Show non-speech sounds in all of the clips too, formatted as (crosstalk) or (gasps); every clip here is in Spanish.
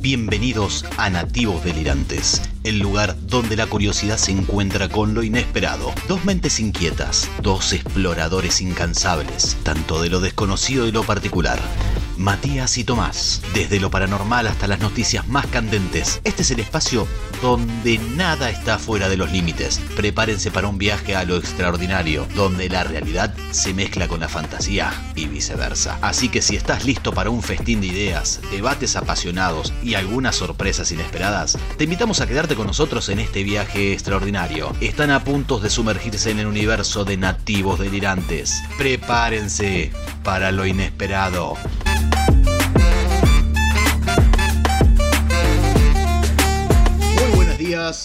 Bienvenidos a Nativos Delirantes, el lugar donde la curiosidad se encuentra con lo inesperado. Dos mentes inquietas, dos exploradores incansables, tanto de lo desconocido y lo particular. Matías y Tomás, desde lo paranormal hasta las noticias más candentes. Este es el espacio donde nada está fuera de los límites. Prepárense para un viaje a lo extraordinario, donde la realidad se mezcla con la fantasía y viceversa. Así que si estás listo para un festín de ideas, debates apasionados y algunas sorpresas inesperadas, te invitamos a quedarte con nosotros en este viaje extraordinario. Están a punto de sumergirse en el universo de nativos delirantes. Prepárense para lo inesperado.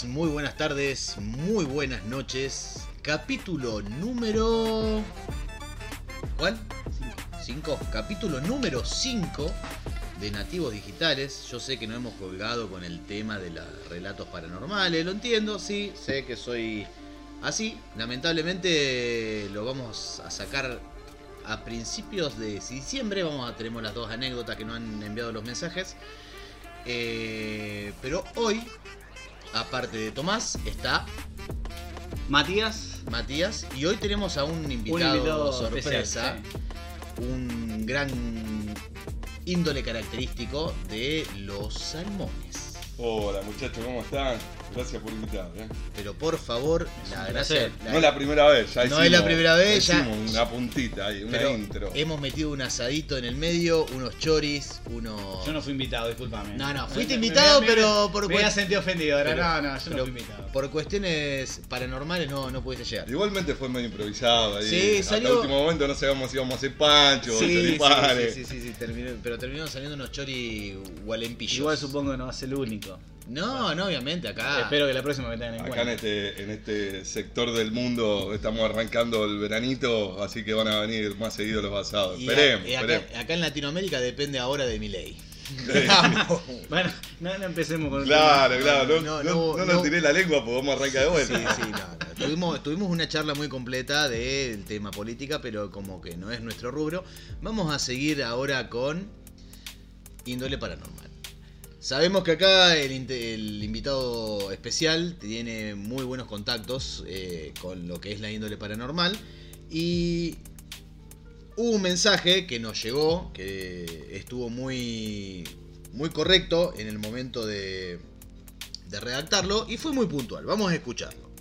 Muy buenas tardes, muy buenas noches. Capítulo número... ¿Cuál? 5. Capítulo número 5 de Nativos Digitales. Yo sé que no hemos colgado con el tema de los relatos paranormales, lo entiendo, sí, sé que soy así. Lamentablemente lo vamos a sacar a principios de diciembre. Vamos a tenemos las dos anécdotas que nos han enviado los mensajes. Eh, pero hoy, aparte de Tomás, está Matías. Matías y hoy tenemos a un invitado, Un invitado sorpresa, especial, un gran índole característico de los salmones. Hola muchachos, ¿cómo están? Gracias por invitarme. ¿eh? Pero por favor, la gracia. la- No es la primera vez, ya No hicimos, es la primera vez, ya- hicimos una puntita ahí, una pero intro. hemos metido un asadito en el medio, unos choris, unos. Yo no fui invitado, discúlpame. No, no, fuiste me- invitado, me- pero por Me había sentido ofendido, pero- no, no, yo no fui invitado. Por cuestiones paranormales no, no pudiste llegar. Igualmente fue medio improvisado ahí. Sí, Hasta salió- el último momento no sabíamos si íbamos a hacer pancho, Sí, sí, sí, sí, sí, sí, terminó- pero terminaron saliendo unos chori gualempillos. Igual supongo que no va a ser el único. No, no, obviamente, acá. Espero que la próxima me tengan en Acá en cuenta. este, en este sector del mundo estamos arrancando el veranito, así que van a venir más seguidos los asados. Y Esperemos, a- y acá, esperemos. acá en Latinoamérica depende ahora de mi ley. (laughs) Bueno, no, no empecemos con el Claro, tema. claro, no, no, no, no, no no. nos tiré la lengua porque vamos a arrancar de Sí, vuelta. sí, no, no. Tuvimos, tuvimos una charla muy completa del tema política, pero como que no es nuestro rubro. Vamos a seguir ahora con índole paranormal. Sabemos que acá el, invitado especial tiene muy buenos contactos eh, con lo que es la índole paranormal y hubo un mensaje que nos llegó que estuvo muy, muy correcto en el momento de, de redactarlo y fue muy puntual. Vamos a escucharlo.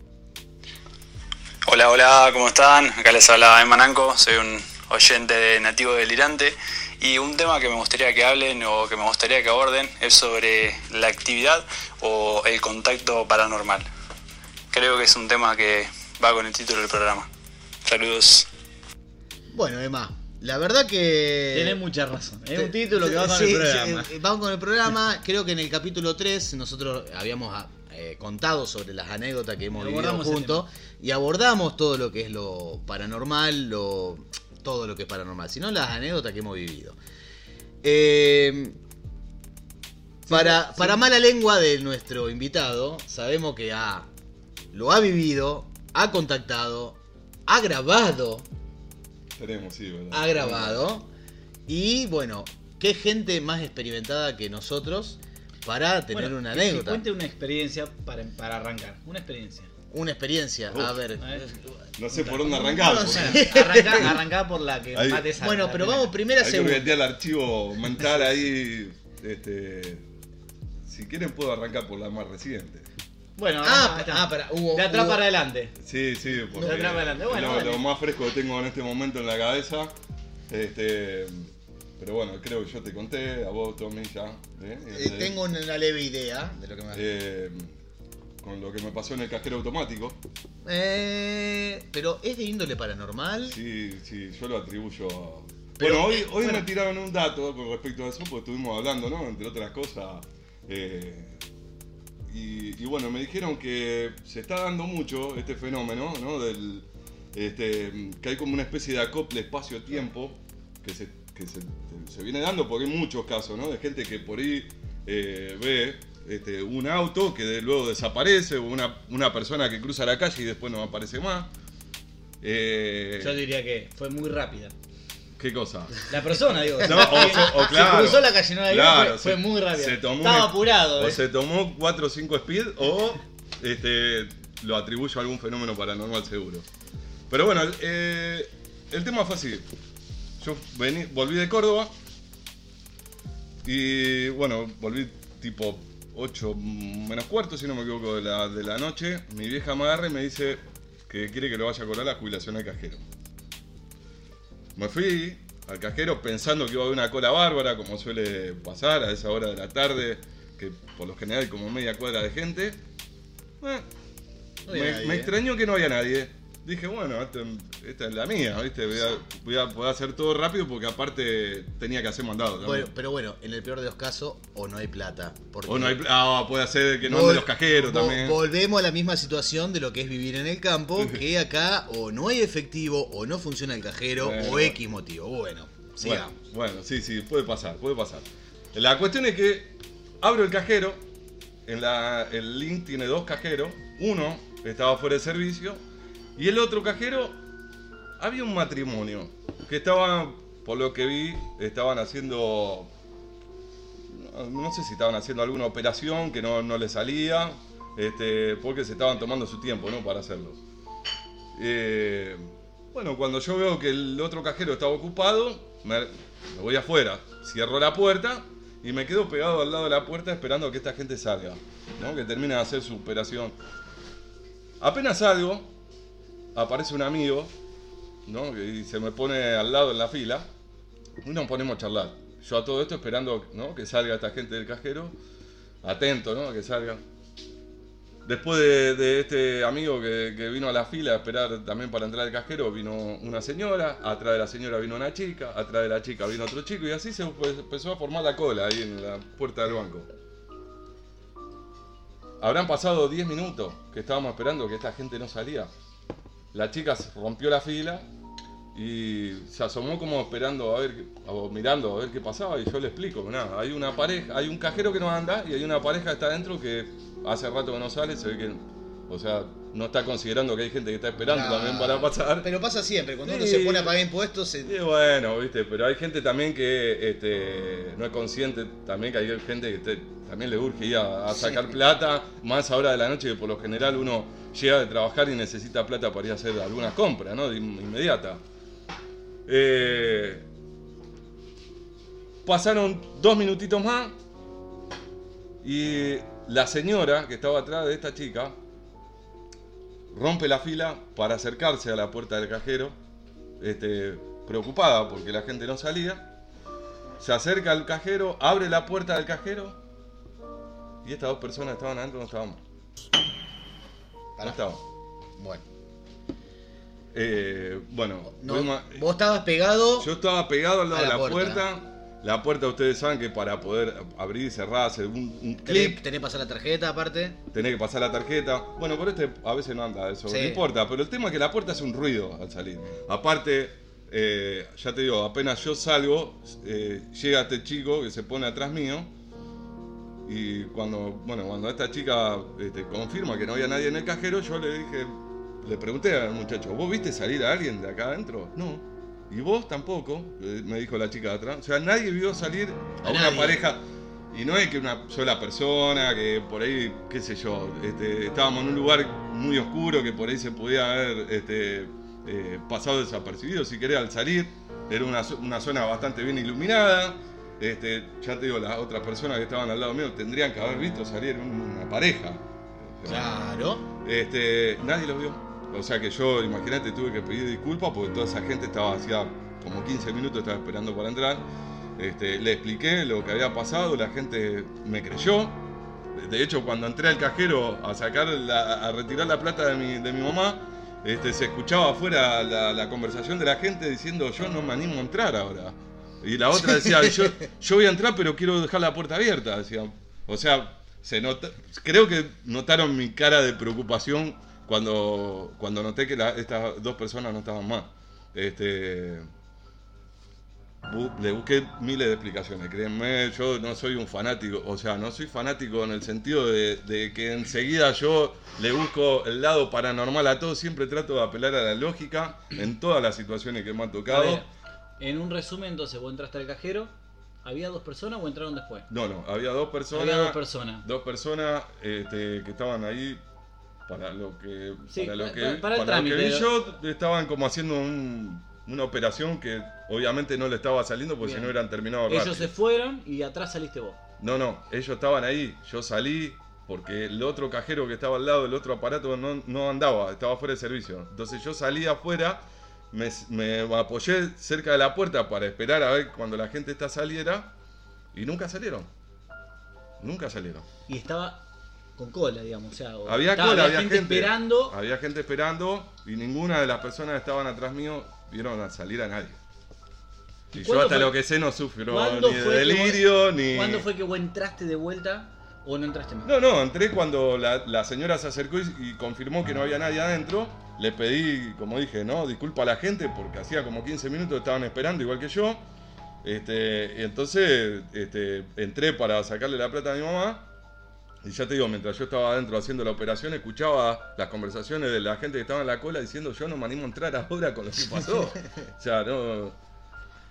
Hola, hola, ¿cómo están? Acá les habla Emananco, soy un oyente de Nativo Delirante y un tema que me gustaría que hablen o que me gustaría que aborden es sobre la actividad o el contacto paranormal. Creo que es un tema que va con el título del programa. Saludos. Bueno, Emma, la verdad que... Tenés mucha razón. Es un título que va con Sí, el programa. eh, vamos con el programa. Creo que en el capítulo 3 nosotros habíamos ah, eh, contado sobre las anécdotas que hemos Y vivido juntos y abordamos todo lo que es lo paranormal, lo todo lo que es paranormal, sino las anécdotas que hemos vivido. Eh, para, para mala lengua de nuestro invitado, sabemos que ha, lo ha vivido, ha contactado, ha grabado Esperemos, sí, ¿verdad? ha grabado. Y bueno, qué gente más experimentada que nosotros para tener Bueno, una que- que anécdota. cuente una experiencia para, para arrancar. Una experiencia. Una experiencia. A ver. A ver. No sé por dónde arrancar. No porque sé. (laughs) Arrancá, arrancá por la que Ahí. más te salga, Bueno, pero vamos primera Hay que segunda. meter el archivo mental ahí. (laughs) Este, si quieren puedo arrancar por la más reciente. Bueno, Ah, está. ah, para, hubo, de atrás hubo- para adelante. Sí, sí, porque De atrás para adelante. Bueno, lo, dale. lo más fresco que tengo en este momento en la cabeza. Este, pero bueno, creo que yo te conté, a vos, Tommy, ya. ¿eh? Eh, Este, tengo una leve idea de lo que me eh, con lo que me pasó en el cajero automático. Eh, pero es de índole paranormal. Sí, sí, yo lo atribuyo a... Pero, bueno, hoy, eh, hoy bueno. me tiraron un dato con respecto a eso, porque estuvimos hablando, ¿no? Entre otras cosas. eh, y, y bueno, me dijeron que se está dando mucho este fenómeno, ¿no? Del, este, que hay como una especie de acople espacio-tiempo que, se, que se, se viene dando, porque hay muchos casos, ¿no? De gente que por ahí eh, ve este, un auto que de- luego desaparece, o una, una persona que cruza la calle y después no aparece más. Eh, Yo diría que fue muy rápida. ¿Qué cosa? La persona, digo. (laughs) No, o, claro. Se cruzó la calle no la Claro, fue, se- muy rápida. Estaba apurado. O eh. se tomó 4 o 5 speed o este, lo atribuyo a algún fenómeno paranormal seguro. Pero bueno, el, eh, el tema fue así. Yo vení- volví de Córdoba y bueno, volví tipo 8 menos cuarto, si no me equivoco, de la, de la noche. Mi vieja me agarra y me dice que quiere que lo vaya a cobrar la jubilación al cajero. Me fui al cajero pensando que iba a haber una cola bárbara, como suele pasar a esa hora de la tarde, que por lo general hay como media cuadra de gente. Eh, No me, nadie, me eh. extrañó que no había nadie. Dije, bueno, esta, esta es la mía, ¿viste? Voy a, voy a poder hacer todo rápido porque aparte tenía que hacer mandado también. Bueno, pero bueno, en el peor de los casos, o no hay plata. porque o no hay. Ah, puede ser que no anden los cajeros también. Volvemos a la misma situación de lo que es vivir en el campo, que acá o no hay efectivo, o no funciona el cajero, Bueno. o X motivo. Bueno, Bueno, sigamos. bueno, sí, sí, puede pasar, puede pasar. La cuestión es que abro el cajero, en la, el link tiene dos cajeros, uno estaba fuera de servicio y el otro cajero había un matrimonio que estaban, por lo que vi, estaban haciendo, no, sé si estaban haciendo alguna operación que no, no les salía, este, porque se estaban tomando su tiempo, ¿no? Para hacerlo. Eh, bueno, cuando yo veo que el otro cajero estaba ocupado, me, me voy afuera, cierro la puerta y me quedo pegado al lado de la puerta esperando a que esta gente salga, ¿no? que termine de hacer su operación. Apenas salgo, aparece un amigo, ¿no? y se me pone al lado en la fila y nos ponemos a charlar. Yo a todo esto esperando ¿no? que salga esta gente del cajero, atento ¿no? que salga. Después de, este amigo que, que vino a la fila a esperar también para entrar al cajero, vino una señora, atrás de la señora vino una chica, atrás de la chica vino otro chico y así se empezó a formar la cola ahí en la puerta del banco. Habrán pasado 10 minutos que estábamos esperando que esta gente no salía. La chica rompió la fila y se asomó como esperando a ver, o mirando a ver qué pasaba y yo le explico, nada, hay una pareja, hay un cajero que no anda y hay una pareja que está adentro que hace rato que no sale, se ve que, o sea, no está considerando que hay gente que está esperando también para pasar. Pero pasa siempre, cuando uno se pone a pagar impuestos, se- Y bueno, viste, pero hay gente también que este, no es consciente, también que hay gente que te- también le urge ir a, a sacar plata, más ahora de la noche que por lo general uno llega de trabajar y necesita plata para ir a hacer algunas compras, ¿no? De in- inmediata. Eh, pasaron dos minutitos más y la señora que estaba atrás de esta chica rompe la fila para acercarse a la puerta del cajero, este, preocupada porque la gente no salía. Se acerca al cajero, abre la puerta del cajero y estas dos personas estaban adentro, no estaban. No estaban. Bueno. Eh, bueno, No, vos estabas pegado. yo estaba pegado al lado de la la puerta. puerta. La puerta ustedes saben que para poder abrir y cerrar, hacer un, un Tenés, clic, tenés que pasar la tarjeta aparte. tenés que pasar la tarjeta. Bueno, por este a veces no anda eso, Sí. no importa. Pero el tema es que la puerta hace un ruido al salir. Aparte, eh, ya te digo, apenas yo salgo, eh, llega este chico que se pone atrás mío. Y cuando, bueno, cuando esta chica este, confirma que no había nadie en el cajero, yo le dije, le pregunté al muchacho, ¿vos viste salir a alguien de acá adentro? No. ¿Y vos tampoco? eh, Me dijo la chica de atrás. O sea, nadie vio salir a, A una nadie. pareja. Y no es que una sola persona, que por ahí, qué sé yo, este, estábamos en un lugar muy oscuro que por ahí se podía haber este, eh, pasado desapercibido. Si querés, al salir, era una, una zona bastante bien iluminada. Este, ya te digo, las otras personas que estaban al lado mío tendrían que haber visto salir una pareja. Claro. Este, nadie lo vio. O sea que yo, imagínate, tuve que pedir disculpas porque toda esa gente estaba hacía como 15 minutos, estaba esperando para entrar. Este, le expliqué lo que había pasado, la gente me creyó. De hecho, cuando entré al cajero a sacar la- a retirar la plata de mi, de mi mamá, este, se escuchaba afuera la, la conversación de la gente diciendo yo no me animo a entrar ahora. Y la otra decía, yo, yo voy a entrar pero quiero dejar la puerta abierta. Decía. O sea, se nota, creo que notaron mi cara de preocupación cuando, cuando noté que la- estas dos personas no estaban más. Este, bu- le busqué miles de explicaciones. Créanme, yo no soy un fanático, o sea, no soy fanático en el sentido de, de que enseguida yo le busco el lado paranormal a todo. Siempre trato de apelar a la lógica en todas las situaciones que me han tocado. ver, en un resumen, entonces, vos entraste al cajero, ¿había dos personas o entraron después? No, no, había dos personas. Había dos personas. dos personas este, que estaban ahí para lo que Sí, para lo que, pa- para el lo que vi yo estaban como haciendo un- una operación que obviamente no le estaba saliendo porque si no hubieran terminado Ellos rápido. se fueron y atrás saliste vos. No, no, ellos estaban ahí, yo salí porque el otro cajero que estaba al lado, el otro aparato no, no andaba, estaba fuera de servicio. Entonces yo salí afuera, me, me apoyé cerca de la puerta para esperar a ver cuando la gente esta saliera y nunca salieron. Nunca salieron. Y estaba con cola, digamos. O sea, o- Había estaba- cola, había gente, esperando. Había gente esperando y ninguna de las personas que estaban atrás mío vieron a salir a nadie. Y yo hasta fue- lo que sé no sufro ¿Cuándo ni de delirio vos- ni. ¿Cuándo fue que vos entraste de vuelta o no entraste más? No, no, entré cuando la, la señora se acercó y, y confirmó que no había nadie adentro. Le pedí, como dije, no, disculpa a la gente porque hacía como 15 minutos estaban esperando igual que yo. Este, y entonces este, entré para sacarle la plata a mi mamá. Y ya te digo, mientras yo estaba adentro haciendo la operación, escuchaba las conversaciones de la gente que estaba en la cola diciendo yo no me animo a entrar ahora con lo que (laughs) pasó. o sea, no.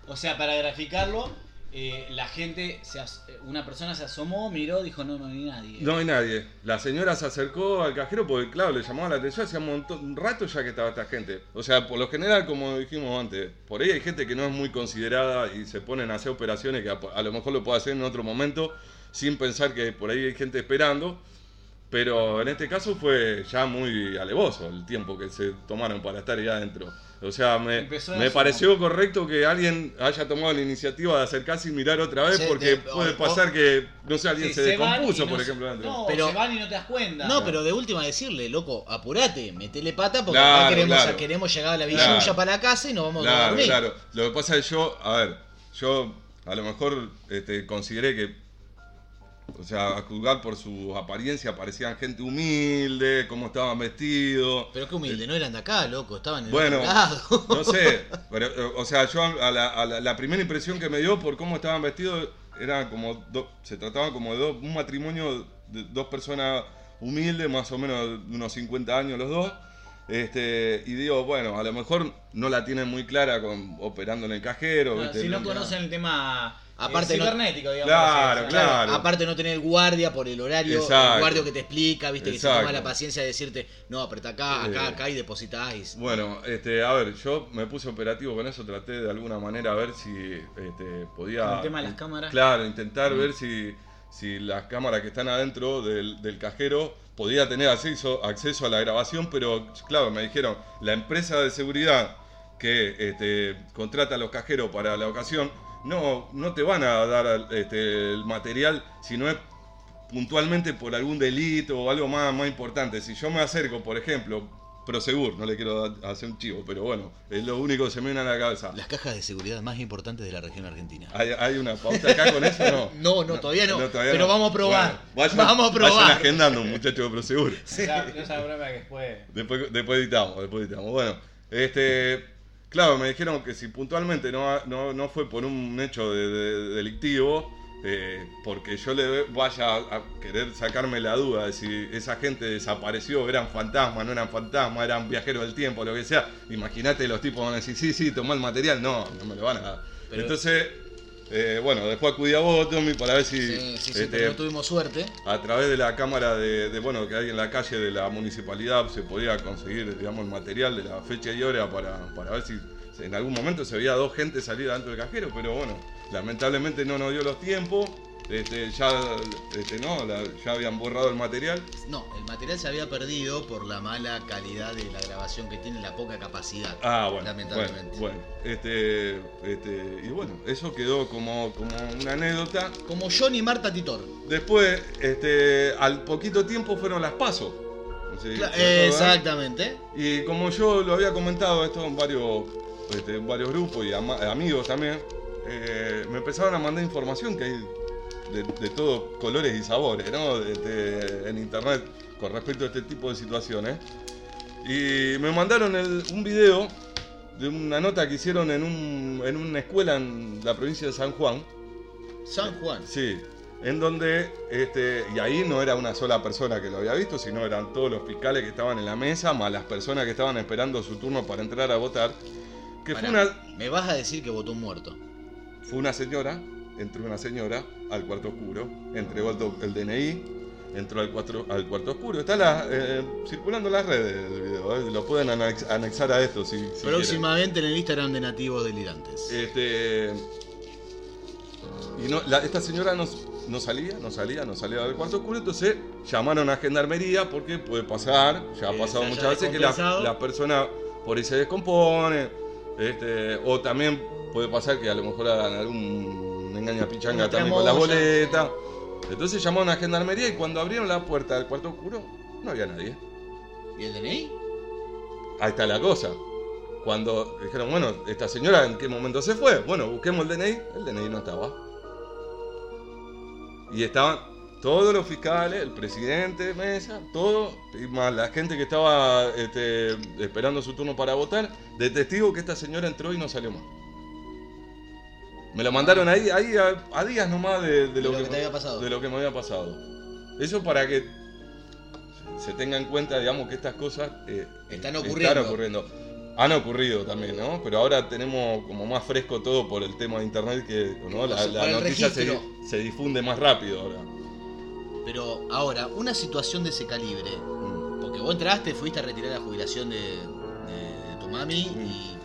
O sea, para graficarlo, eh, la gente, se as- una persona se asomó, miró, dijo no, no hay nadie. No hay nadie. La señora se acercó al cajero porque, claro, le llamaba la atención. Hacía un, montón, un rato ya que estaba esta gente. O sea, por lo general, como dijimos antes, por ahí hay gente que no es muy considerada y se ponen a hacer operaciones que a, a lo mejor lo puede hacer en otro momento sin pensar que por ahí hay gente esperando. Pero en este caso fue ya muy alevoso el tiempo que se tomaron para estar ahí adentro. O sea, me, pareció correcto que alguien haya tomado la iniciativa de acercarse y mirar otra vez Sí, porque de- puede o- pasar que, no sé, alguien Sí, se, descompuso, no por se- ejemplo, adentro. No, Pero- se van y no te das cuenta. No, pero de última decirle, loco, apurate, metele pata porque Claro, acá queremos, claro. queremos llegar a la Claro. villuya para la casa y nos vamos a Claro, dormir. claro. Lo que pasa es que yo, a ver, yo a lo mejor este, consideré que, o sea, a juzgar por su apariencia, parecían gente humilde, cómo estaban vestidos. Pero qué humilde, no eran de acá, loco, estaban en Bueno, el lado. no sé, (laughs) pero, o sea, yo a la, a la- la primera impresión que me dio por cómo estaban vestidos era como, do- se trataba como de dos- un matrimonio de dos personas humildes, más o menos de unos 50 años los dos. Este, y digo, bueno, a lo mejor no la tienen muy clara con, operando en el cajero. Si no conocen el tema Aparte no- cibernético, digamos. Claro, así, claro. Aparte no tener guardia por el horario, Exacto. el guardia que te explica, viste, que se toma la paciencia de decirte, no, apretá acá, acá, Eh. acá y depositáis. Bueno, este, a ver, yo me puse operativo con eso, traté de alguna manera a ver si este, podía. Con el tema de las cámaras. Claro, intentar ver si, si las cámaras que están adentro del, del cajero podía tener acceso, acceso a la grabación, pero claro, me dijeron, la empresa de seguridad que este, contrata a los cajeros para la ocasión, no, no te van a dar este, el material si no es puntualmente por algún delito o algo más, más importante. Si yo me acerco, por ejemplo, Prosegur, no le quiero hacer un chivo, pero bueno, es lo único que se me viene a la cabeza. Las cajas de seguridad más importantes de la región argentina. ¿Hay, hay una pauta acá con eso o no? (laughs) No, no, todavía no, todavía pero vamos a probar. Bueno, vayan, Vamos a probar. Vayan agendando, muchachos de Prosegur. (laughs) Esa, esa broma que después. Después, después editamos, después editamos. Bueno, este, claro, me dijeron que si puntualmente no, no, no fue por un hecho de, de- delictivo, eh, porque yo le vaya a, querer sacarme la duda de si esa gente desapareció, eran fantasmas, no eran fantasmas, eran viajeros del tiempo, lo que sea. Imagínate, los tipos van a decir, sí, sí, tomá el material. No, no me lo van a dar. Pero- Entonces, eh, bueno, después acudí a vos, Tommy, para ver si... Sí, sí, sí, este, pero no tuvimos suerte. a través de la cámara de, de, bueno que hay en la calle de la municipalidad se podía conseguir digamos el material de la fecha y hora para, para ver si en algún momento se veía dos gente salir dentro del cajero pero bueno lamentablemente no nos dio los tiempos este, ya este, no la- ya habían borrado el material No, el material se había perdido por la mala calidad de la grabación que tiene, la poca capacidad. ah bueno Lamentablemente. bueno, bueno, este, este y bueno eso quedó como, como una anécdota Como Johnny Marta Titor. después este al poquito tiempo fueron las pasos. Exactamente. Y como yo lo había comentado esto en varios, este, en varios grupos y amigos también, eh, me empezaron a mandar información que hay de, de todos colores y sabores, ¿no? En internet con respecto a este tipo de situaciones. Y me mandaron el- un video de una nota que hicieron en, un, en una escuela en la provincia de San Juan. San Juan. Sí, en donde, este, y ahí no era una sola persona que lo había visto, sino eran todos los fiscales que estaban en la mesa, más las personas que estaban esperando su turno para entrar a votar. Que fue una, Me vas a decir que votó un muerto. fue una señora, entró una señora al cuarto oscuro, entregó el, el DNI, entró al, cuatro- al cuarto oscuro. Está la- eh, circulando las redes el video, eh, lo pueden anex- anexar a esto si, si quieren. Próximamente en el Instagram de Nativos Delirantes. Este. Y no, la- esta señora no, no salía, no salía, no salía del cuarto oscuro, entonces llamaron a gendarmería porque puede pasar, ya ha pasado muchas veces que la, la persona por ahí se descompone, este, o también puede pasar que a lo mejor hagan algún engaña pichanga también con las boletas. Entonces llamaron a gendarmería y cuando abrieron la puerta del cuarto oscuro, no había nadie. ¿Y el DNI? Ahí está la cosa. Cuando dijeron, bueno, esta señora en qué momento se fue. Bueno, busquemos el DNI. El DNI no estaba. Y estaban todos los fiscales, el presidente de mesa, todo, y más la gente que estaba este, esperando su turno para votar, de testigo que esta señora entró y no salió más. Me lo mandaron ahí, ahí a, a días nomás de, de lo, lo que te había pasado. de lo que me había pasado. Eso para que se tenga en cuenta, digamos, que estas cosas eh, Están ocurriendo. ocurriendo. Han ocurrido también, ¿no? Pero ahora tenemos como más fresco todo por el tema de internet que ¿no? la, noticia se, difunde más rápido ahora. Pero ahora, una situación de ese calibre, Mm. porque vos entraste, fuiste a retirar la jubilación de, de- de tu mami, Mm. y,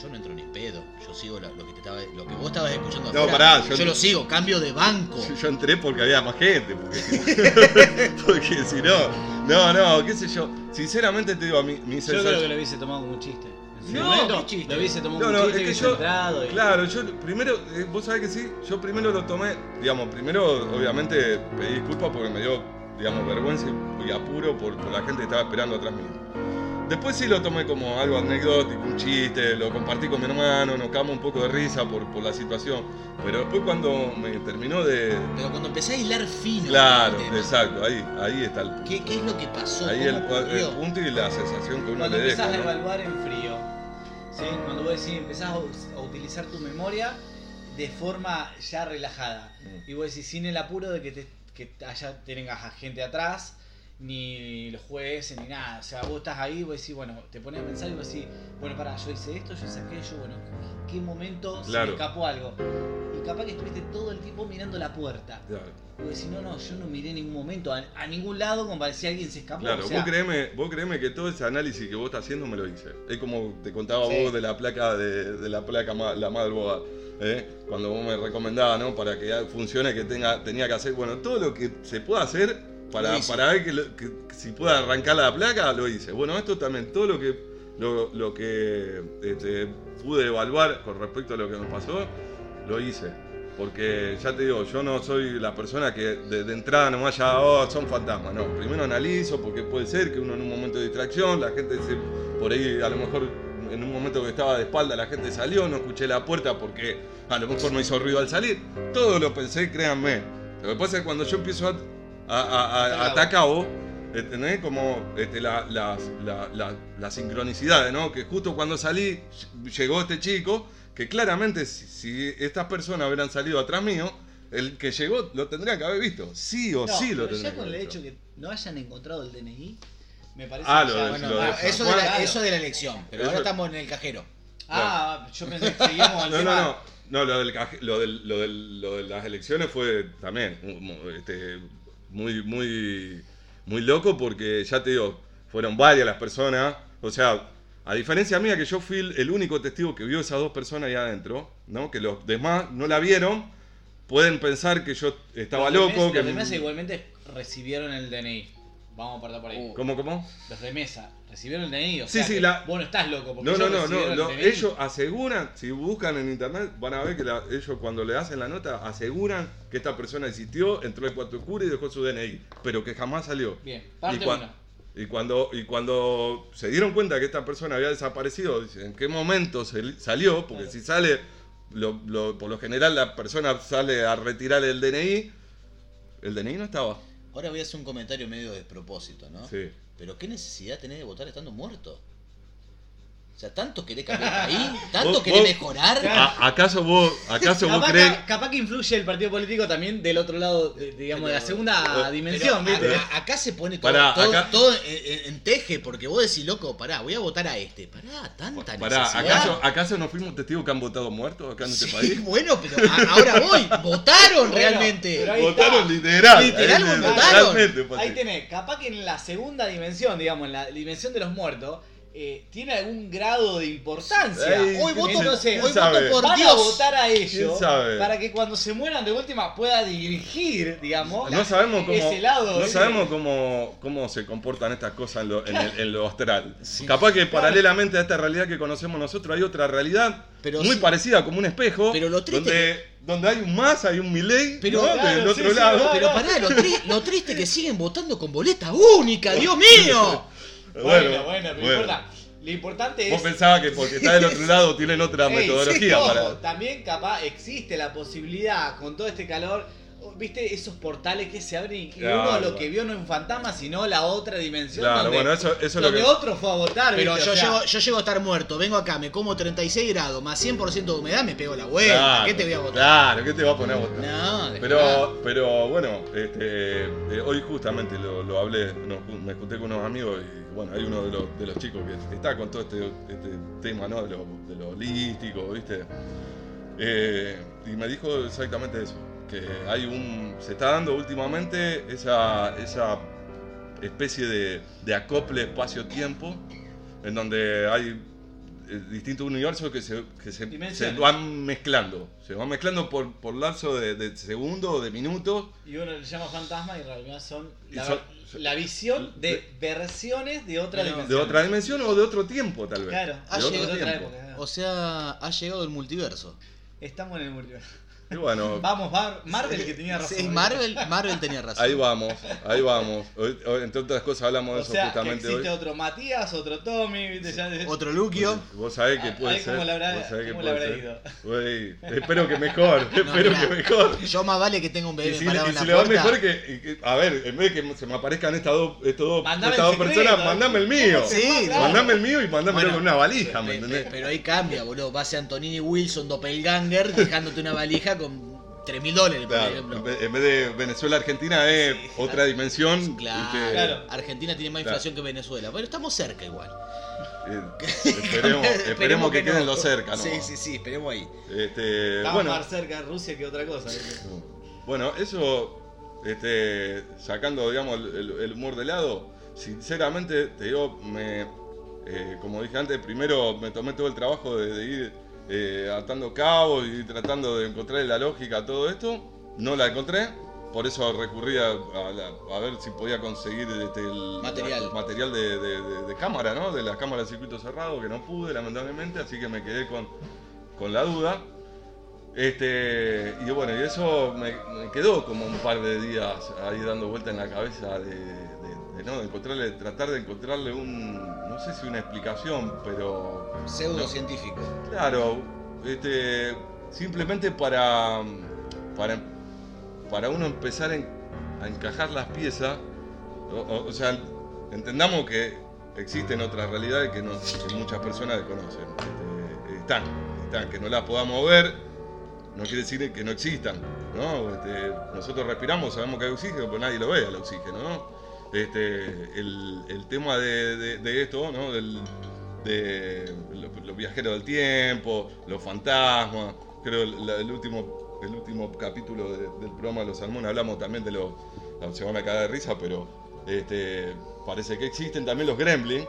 yo no entro ni en pedo. Yo sigo lo, lo que, te estaba, lo que vos estabas escuchando No, afuera. pará, yo, yo- lo sigo, cambio de banco. Yo, yo entré porque había más gente, porque, (laughs) porque si no, no, no, qué sé yo. Sinceramente te digo, mi, mi Yo sensación... creo que lo hubiese tomado como un chiste. No, momento, ¿qué chiste? Lo hubiese tomado No, como no, un chiste es que yo, entrado. y- claro, yo primero, eh, vos sabés que sí, yo primero lo tomé, digamos, primero obviamente pedí disculpas porque me dio, digamos, vergüenza y apuro por, por la gente que estaba esperando atrás mío. Después sí lo tomé como algo anecdótico, un chiste, lo compartí con mi hermano, nos cagamos un poco de risa por, por la situación, pero después cuando me terminó de... Pero cuando empecé a hilar fino. Claro, exacto, ahí, ahí está el punto. ¿qué, qué es lo que pasó? Ahí ¿Cómo el, punto y la sensación que uno Cuando le empezás deja. a evaluar en frío, ¿sí? cuando vos decís, empezás a utilizar tu memoria de forma ya relajada. Mm. Y vos decís, sin el apuro de que, te, que allá tengas a gente atrás, ni los jueces, ni nada. O sea, vos estás ahí, vos decís, bueno, te pones a pensar y vos decís, bueno, pará, yo hice esto, yo hice aquello, bueno, ¿en qué momento se Claro. me escapó algo? Y capaz que estuviste todo el tiempo mirando la puerta. Claro. Y vos decís, no, no, yo no miré en ningún momento a, a ningún lado como para decir alguien se escapó. Claro, o sea, vos, creeme, vos creeme que todo ese análisis que vos estás haciendo me lo hice. Es como te contaba Sí. vos de la placa de, de la placa ma- la madre boda, ¿eh? cuando vos me recomendabas, ¿no? Para que funcione que tenga, tenía que hacer, bueno, todo lo que se pueda hacer para, para ver que, lo- que si pueda arrancar la placa, lo hice. Bueno, esto también, todo lo que lo, lo que este, pude evaluar con respecto a lo que me pasó, lo hice. Porque ya te digo, yo no soy la persona que de, de entrada nomás ya, oh, son fantasmas. No, primero analizo porque puede ser que uno en un momento de distracción, la gente se, por ahí a lo mejor en un momento que estaba de espalda la gente salió, no escuché la puerta porque a lo mejor no hizo ruido al salir. Todo lo pensé, créanme. Lo que pasa es que cuando yo empiezo a, a, a- ¿entendés? Como este, la- las, la- la- las sincronicidades, ¿no? Que justo cuando salí llegó este chico que claramente si, si estas personas hubieran salido atrás mío, el que llegó lo tendría que haber visto. Sí o No, sí lo tendría ya que con el hecho que no hayan encontrado el DNI, me parece Ah, que lo ya- bueno, lo Ah, eso, de la, claro. eso de la elección, pero Eso- ahora estamos en el cajero. Ah, yo pensé que seguíamos el (laughs) No, tema. no, no. No, lo, del, lo, del- lo, del- lo de las elecciones fue también este, muy, muy, muy loco porque ya te digo, fueron varias las personas. O sea, a diferencia mía que yo fui el, único testigo que vio esas dos personas ahí adentro, ¿no? Que los demás no la vieron, pueden pensar que yo estaba Los loco. Mesa- que Los de mesa igualmente recibieron el DNI. Vamos a partir por ahí. Uh. ¿Cómo, cómo? Los de mesa recibieron el DNI. O Sí, sea sí, que la- Vos no estás loco. Porque No, no, ellos no, no, el DNI. ellos aseguran, si buscan en internet, van a ver que la- ellos cuando le hacen la nota aseguran que esta persona existió, entró al cuarto oscuro y dejó su DNI, pero que jamás salió. Bien, Y, parte y cuando, y cuando se dieron cuenta que esta persona había desaparecido, dicen, ¿en qué momento se- salió? Porque Claro. si sale, lo- lo- por lo general la persona sale a retirar el DNI, el DNI no estaba. Ahora voy a hacer un comentario medio despropósito, ¿no? Sí. Pero qué necesidad tenés de votar estando muerto. O sea, ¿tanto querés cambiar el (laughs) país? ¿Tanto Vos- querés vos- mejorar? A- ¿Acaso vos, acaso vos Capaz, crees? ca- capaz que influye el partido político también del otro lado, de- digamos, de la segunda pero- dimensión, Pero ¿viste? a- a- acá se pone todo, Pará, todo, acá- todo en, teje, porque vos decís, loco, pará, voy a votar a este. Pará, tanta Pará, necesidad. ¿acaso, ¿acaso no fuimos testigos que han votado muertos acá en este Sí, país? (laughs) bueno, pero a- ahora voy. (laughs) Votaron Bueno, realmente. Votaron está. literal. Literal, votaron. Ahí tenés, capaz que en la segunda dimensión, digamos, en la dimensión de los muertos, eh, tiene algún grado de importancia. Hoy voto, Entonces, hoy sabe? voto por van a Dios. votar a ellos ¿Quién sabe? para que cuando se mueran de última pueda dirigir, digamos, No sabemos cómo, ese lado. no sabemos cómo, cómo se comportan estas cosas en lo, en el- en lo astral. Sí. Capaz que paralelamente a esta realidad que conocemos nosotros hay otra realidad Pero muy sí. parecida como un espejo. Pero lo triste donde, donde hay un más, hay un Milei, Pero- ¿no? Claro, del otro sí, lado. Pero pará, lo, tri- lo triste que siguen votando con boleta (laughs) única, Dios mío. (laughs) Bueno, bueno, no importa. Lo importante Vos es. pensabas que porque está del otro lado tienen otra (laughs) Ey, metodología sí, para. También capaz existe la posibilidad con todo este calor. ¿Viste esos portales que se abren y Claro. uno lo que vio no es un fantasma, sino la otra dimensión? Claro, donde, bueno, eso, eso es lo que. otro fue a votar. Pero ¿viste? yo, O sea, llego, yo llego a estar muerto, vengo acá, me como 36 grados, más 100% de humedad, me pego la vuelta. Claro, ¿Qué te voy a votar? Claro, ¿qué te va a poner a votar? No. Pero, pero bueno, este, eh, hoy justamente lo, lo hablé, me junté con unos amigos y bueno, hay uno de los, de los chicos que está con todo este, este tema, ¿no? De lo, de lo holístico, ¿viste? Eh, y me dijo exactamente eso, que hay un, se está dando últimamente esa, esa especie de, de acople espacio-tiempo en donde hay eh, distintos universos que se, que se, se van mezclando. Se van mezclando por, por lapso de, de segundos o de minutos. Y uno le llama fantasma y en realidad son la, son- la visión de versiones de otra dimensión. De otra dimensión o de otro tiempo, tal vez. Claro, Ha de otro llegado- de otra época. O sea, ha llegado el multiverso. Estamos en el multiverso. Y bueno, Vamos, Mar- Marvel que tenía razón. Sí, Marvel, Marvel tenía razón. ahí vamos, ahí vamos. Hoy- hoy, entre otras cosas hablamos de O eso sea, que justamente hoy. existe otro Matías, otro Tommy, ¿viste? Ya- Otro Luquio. Vos sabés que puede ser. que espero que mejor, (laughs) espero mirá. que mejor. Yo más vale que tenga un Y bebé si, parado y en si la le va mejor que, y que- A ver, en vez de que se me aparezcan estas dos, estos dos, Mandame estas el dos secreto, personas, ¿eh? mandame el mío. Sí, Claro. Mandame el mío y mándamelo Bueno, con una valija, ¿me entendés? pe- Pero ahí cambia, boludo. Va a ser Antonini Wilson, doppelganger, dejándote una valija con 3 mil dólares, por ejemplo. en vez de Venezuela-Argentina es Sí. otra dimensión. Claro. Argentina tiene más Claro. inflación que Venezuela. Pero estamos cerca igual. Eh, (laughs) esperemos, esperemos que, queden no. los cerca, ¿no? Sí, sí, sí, esperemos ahí. Este, Estamos bueno, más cerca de Rusia que otra cosa. bueno, eso, este, sacando, digamos, el, el- el humor de lado, sinceramente, te digo, me, eh, como dije antes, primero me tomé todo el trabajo de, de ir eh, atando cabos y tratando de encontrar la lógica a todo esto. No la encontré, por eso recurrí a, a la- a ver si podía conseguir este, el Material. material de, de- de- de cámara, ¿no? De la cámara de circuito cerrado, que no pude, lamentablemente, así que me quedé con, con la duda. Este, y bueno, y eso me, me quedó como un par de días ahí dando vuelta en la cabeza de, ¿no? de encontrarle, tratar de encontrarle un, no sé si una explicación, pero Pseudocientífico. claro, este, simplemente para, para, para uno empezar en- a encajar las piezas, o, o- o sea, entendamos que existen otras realidades que, no, que muchas personas desconocen. Este, están, están, que no las podamos ver, no quiere decir que no existan. ¿no? Este, nosotros respiramos, sabemos que hay oxígeno, pero nadie lo ve al oxígeno. ¿no? Este, el, tema de, esto, ¿no? Del, de lo- los viajeros del tiempo, los fantasmas, creo el, el último, el último capítulo de- del programa de Los Salmones hablamos también de los, se van a caer de risa, pero este, parece que existen también los gremlins.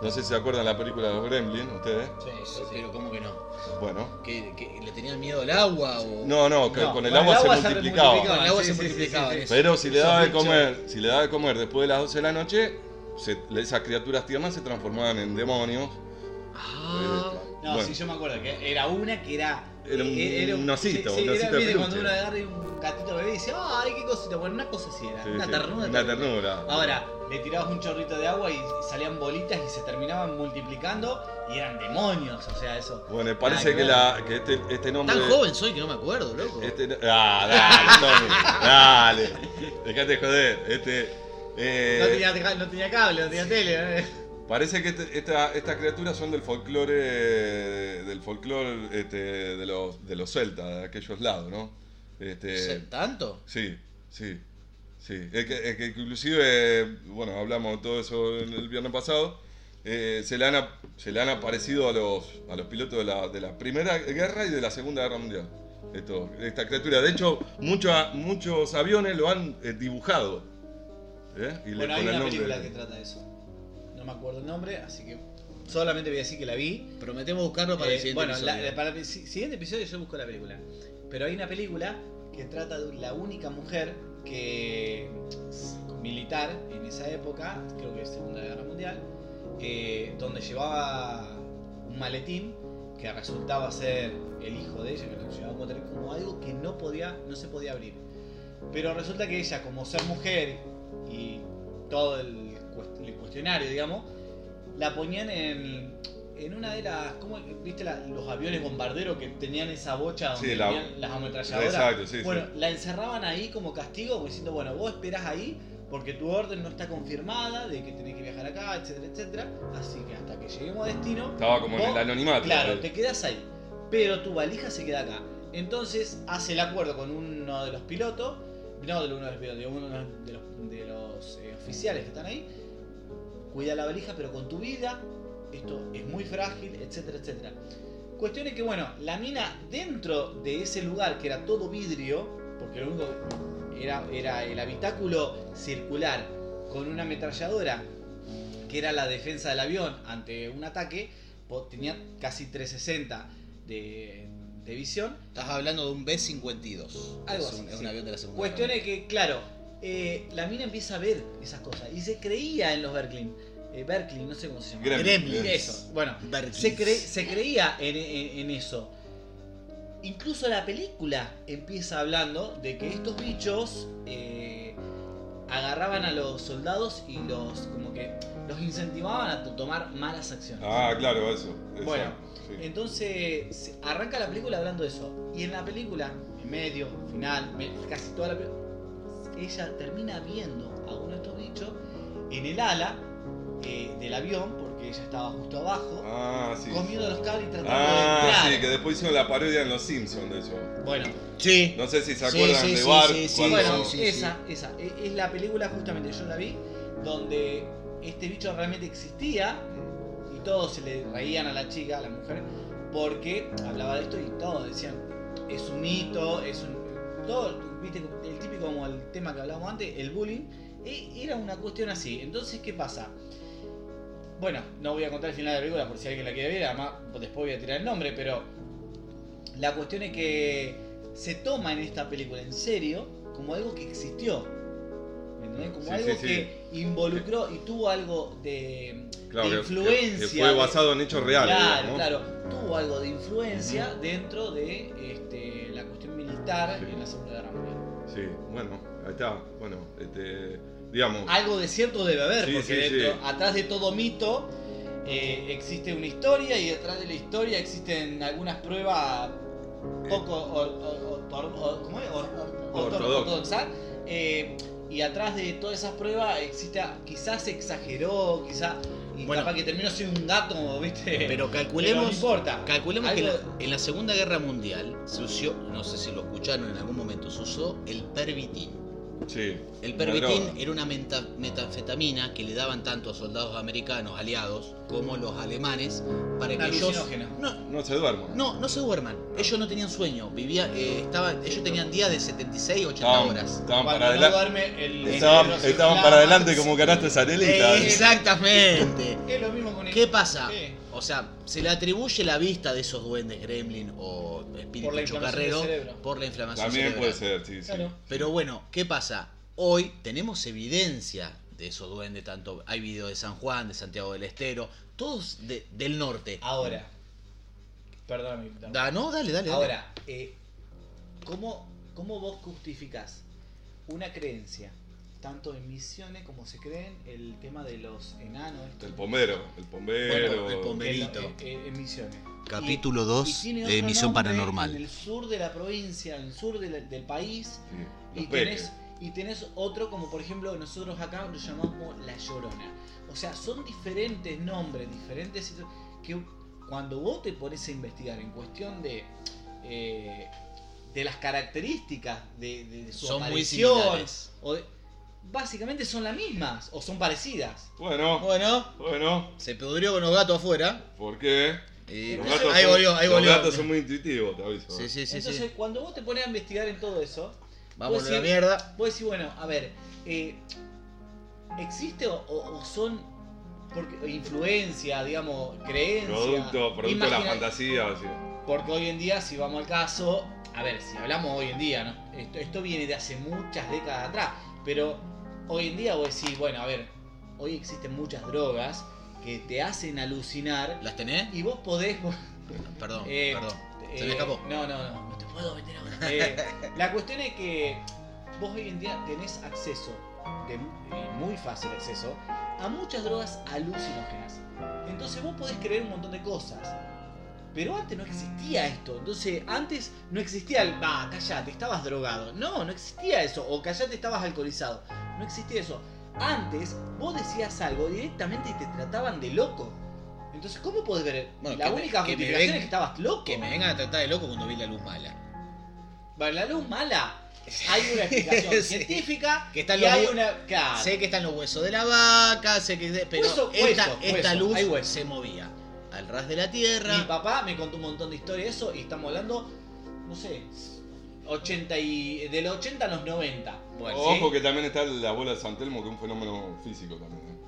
No sé si se acuerdan la película de los gremlins, ustedes. Sí, pero ¿cómo que no? Bueno. ¿Que, que le tenían miedo al agua o...? No, no, que No, con el agua, se se multiplicaba. multiplicaba. Con el agua Sí, se sí, multiplicaba sí. Pero si le daba de comer, si le daba de comer después de las 12 de la noche, se- esas criaturas tiernas se transformaban en demonios. Ah, No, Bueno. sí, yo me acuerdo que era una que era. Era un- eh, un osito, sí, un era, osito de peluche. cuando uno agarra un gatito bebé y dice, ay, qué cosita. Bueno, una cosa así era. Sí, una sí, ternura. Una ternura. Ahora, le tirabas un chorrito de agua y salían bolitas y se terminaban multiplicando y eran demonios. O sea, eso. Bueno, parece Nada que, la, que este, este nombre. tan joven soy que no me acuerdo, loco. Este, ah, dale, Tommy. Dale. Dejate de joder. Este. eh, No tenía, no tenía cable, no tenía tele. ¿eh? Parece que este- esta- estas criaturas son del folclore del folclore este, de los de los celtas, de aquellos lados, ¿no? Este, ¿Tanto? sí, sí, sí. Es que, es que inclusive, bueno, hablamos de todo eso el, el viernes pasado. eh, se, le han, se le han aparecido a los, a los pilotos de la, de la Primera Guerra y de la Segunda Guerra Mundial. Esto, esta criatura. De hecho, muchos muchos aviones lo han eh, dibujado. ¿eh? Y le Bueno, hay ponen una película que trata de eso. No me acuerdo el nombre, así que solamente voy a decir que la vi. Prometemos buscarlo para el Eh, siguiente bueno, episodio. para el si- siguiente episodio yo busco la película. Pero hay una película que trata de la única mujer que militar en esa época, creo que es Segunda Guerra Mundial, eh, donde llevaba un maletín que resultaba ser el hijo de ella, que lo llevaba como algo que no podía, no se podía abrir. Pero resulta que ella, como ser mujer y todo el, el cuestionario, digamos, la ponían en, en una de las. ¿Cómo viste la- los aviones bombarderos que tenían esa bocha donde Sí, la- tenían las ametralladoras? Exacto, sí, bueno, sí. la encerraban ahí como castigo, como diciendo, bueno, vos esperás ahí porque tu orden no está confirmada de que tenés que viajar acá, etcétera, etcétera. Así que hasta que lleguemos a destino. Estaba como en el anonimato. Claro, te quedas ahí. Pero tu valija se queda acá. Entonces hace el acuerdo con uno de los pilotos, no de uno de los pilotos, de uno de los, de los, eh, oficiales que están ahí. Cuida la valija, pero con tu vida. Esto es muy frágil, etcétera, etcétera. Cuestión es que, bueno, la mina dentro de ese lugar que era todo vidrio, porque lo único era, era el habitáculo circular con una ametralladora que era la defensa del avión ante un ataque, tenía casi 360 de, de visión. Estás hablando de un B-52. Algo es un, es sí. un avión de la segunda Cuestión es que, claro, eh, la mina empieza a ver esas cosas y se creía en los Berklin. Eh, Berkley, no sé cómo se llama. Gremlins. Eso, bueno, se, cre- se creía en, en- en eso. Incluso la película empieza hablando de que estos bichos eh, agarraban a los soldados y los como que los incentivaban a to- tomar malas acciones. Ah, claro, eso. eso, Bueno, sí. Entonces arranca la película hablando de eso. Y en la película, en medio, final, casi toda la película, ella termina viendo a uno de estos bichos en el ala eh, del avión, porque ella estaba justo abajo, Ah, sí. comiendo los cables y tratando de Ah, entrar. sí, que después hicieron la parodia en Los Simpsons de eso. Bueno, Sí. No sé si se acuerdan sí, de sí, Bart sí, sí, cuando... bueno, sí, sí. esa, esa. e- Es la película justamente, yo la vi, donde este bicho realmente existía y todos se le reían a la chica, a la mujer, porque hablaba de esto y todos decían, es un mito, es un... Todo, viste, el típico como el tema que hablábamos antes, el bullying, e- era una cuestión así. Entonces, ¿qué pasa? Bueno, no voy a contar el final de la película por si alguien la quiere ver, además después voy a tirar el nombre, pero la cuestión es que se toma en esta película en serio como algo que existió. ¿Me entendés? Como Sí, algo sí, sí. que involucró y tuvo algo de, Claro, de que- influencia. que, que fue basado en hechos reales. Claro, ¿no? claro. Tuvo algo de influencia dentro de este, la cuestión militar en la Segunda Guerra Mundial. Sí, bueno, ahí está. Bueno, este, digamos. Algo de cierto debe haber, Sí, porque sí, dentro- sí. atrás de todo mito eh, existe una historia y detrás de la historia existen algunas pruebas poco or- orto- Ortodoxas. Eh, y atrás de todas esas pruebas existe, quizás se exageró, quizás y Bueno. capaz que terminó siendo un gato, ¿viste? Pero (laughs) calculemos, no importa. calculemos que la- en la Segunda Guerra Mundial se usó, no sé si lo escucharon en algún momento, se usó el pervitin. Sí. El una pervitin droga. era una metanfetamina que le daban tanto a soldados americanos aliados como los alemanes para que ellos no, No se duerma. no, no se duerman. Ellos no tenían sueño, vivía, eh, estaban, ellos tenían días de 76, 80 Estaban, horas. estaban Cuando para no adelante. duerme, el Estaban, estaban para adelante como. Exactamente. Es lo mismo con el- ¿Qué pasa? O sea, se le atribuye la vista de esos duendes gremlin o Por la espíritu inflamación chocarrero por la inflamación También puede cerebral. ser, sí, sí. Claro. Pero bueno, ¿qué pasa? Hoy tenemos evidencia de esos duendes, tanto hay videos de San Juan, de Santiago del Estero, todos de- del norte. Ahora, perdóname. perdón. Da, no, dale, dale. dale. Ahora, eh, ¿cómo, ¿cómo vos justificás una creencia? Tanto en misiones como se creen el tema de los enanos. El pomero, el pombero. Bueno, el Pomerito. en- en misiones. Capítulo Y- 2 y tiene de Misión Paranormal. En el sur de la provincia, en el sur del, del país. Sí, Y tenés, y tenés otro como por ejemplo nosotros acá lo llamamos La Llorona. O sea, son diferentes nombres, diferentes que cuando vos te pones a investigar en cuestión de eh, de las características de, de- de su Son muy similares. o de- básicamente son las mismas o son parecidas. Bueno, Bueno, bueno, se pudrió con los gatos afuera. ¿por qué? Y Los gatos ahí son- volvió, ahí los volvió. gatos son muy intuitivos, te aviso. Sí, sí, sí, Entonces, sí. cuando vos te pones a investigar en todo eso, Vamos a la mierda. Vos decís, bueno, a ver, eh, ¿existe o, o- o son porque, influencia, digamos, creencia? Producto, producto de la fantasía, así. Porque hoy en día, si vamos al caso, a ver, si hablamos hoy en día, ¿no? Esto, esto viene de hace muchas décadas atrás, pero hoy en día vos decís, bueno, a ver, hoy existen muchas drogas que te hacen alucinar ¿Las tenés? y vos podés... (laughs) Perdón, Eh, perdón. Se eh, me escapó. No, no, no, no te puedo meter ahora. (laughs) Eh, la cuestión es que vos hoy en día tenés acceso, de, y muy fácil acceso, a muchas drogas alucinógenas. Entonces vos podés creer un montón de cosas. Pero antes no existía esto. Entonces, antes no existía el. Va, callate, estabas drogado. No, no existía eso. O callate, estabas alcoholizado. No existía eso. Antes, vos decías algo directamente y te trataban de loco. Entonces, ¿cómo podés ver? Bueno, la única me justificación ven- es que estabas loco. Que me vengan a tratar de loco cuando vi la luz mala. Para la luz mala, hay una explicación (laughs) Sí. científica Que están y los hay una. Claro. Sé que están los huesos de la vaca, sé que. Pero Hueso, esta, hueso, esta hueso, luz se movía al ras de la tierra. Mi papá me contó un montón de historias de eso y estamos hablando, no sé, 80 y, de los 80 a los 90. Bueno, Ojo que también está la bola de San Telmo, que es un fenómeno físico también. ¿eh?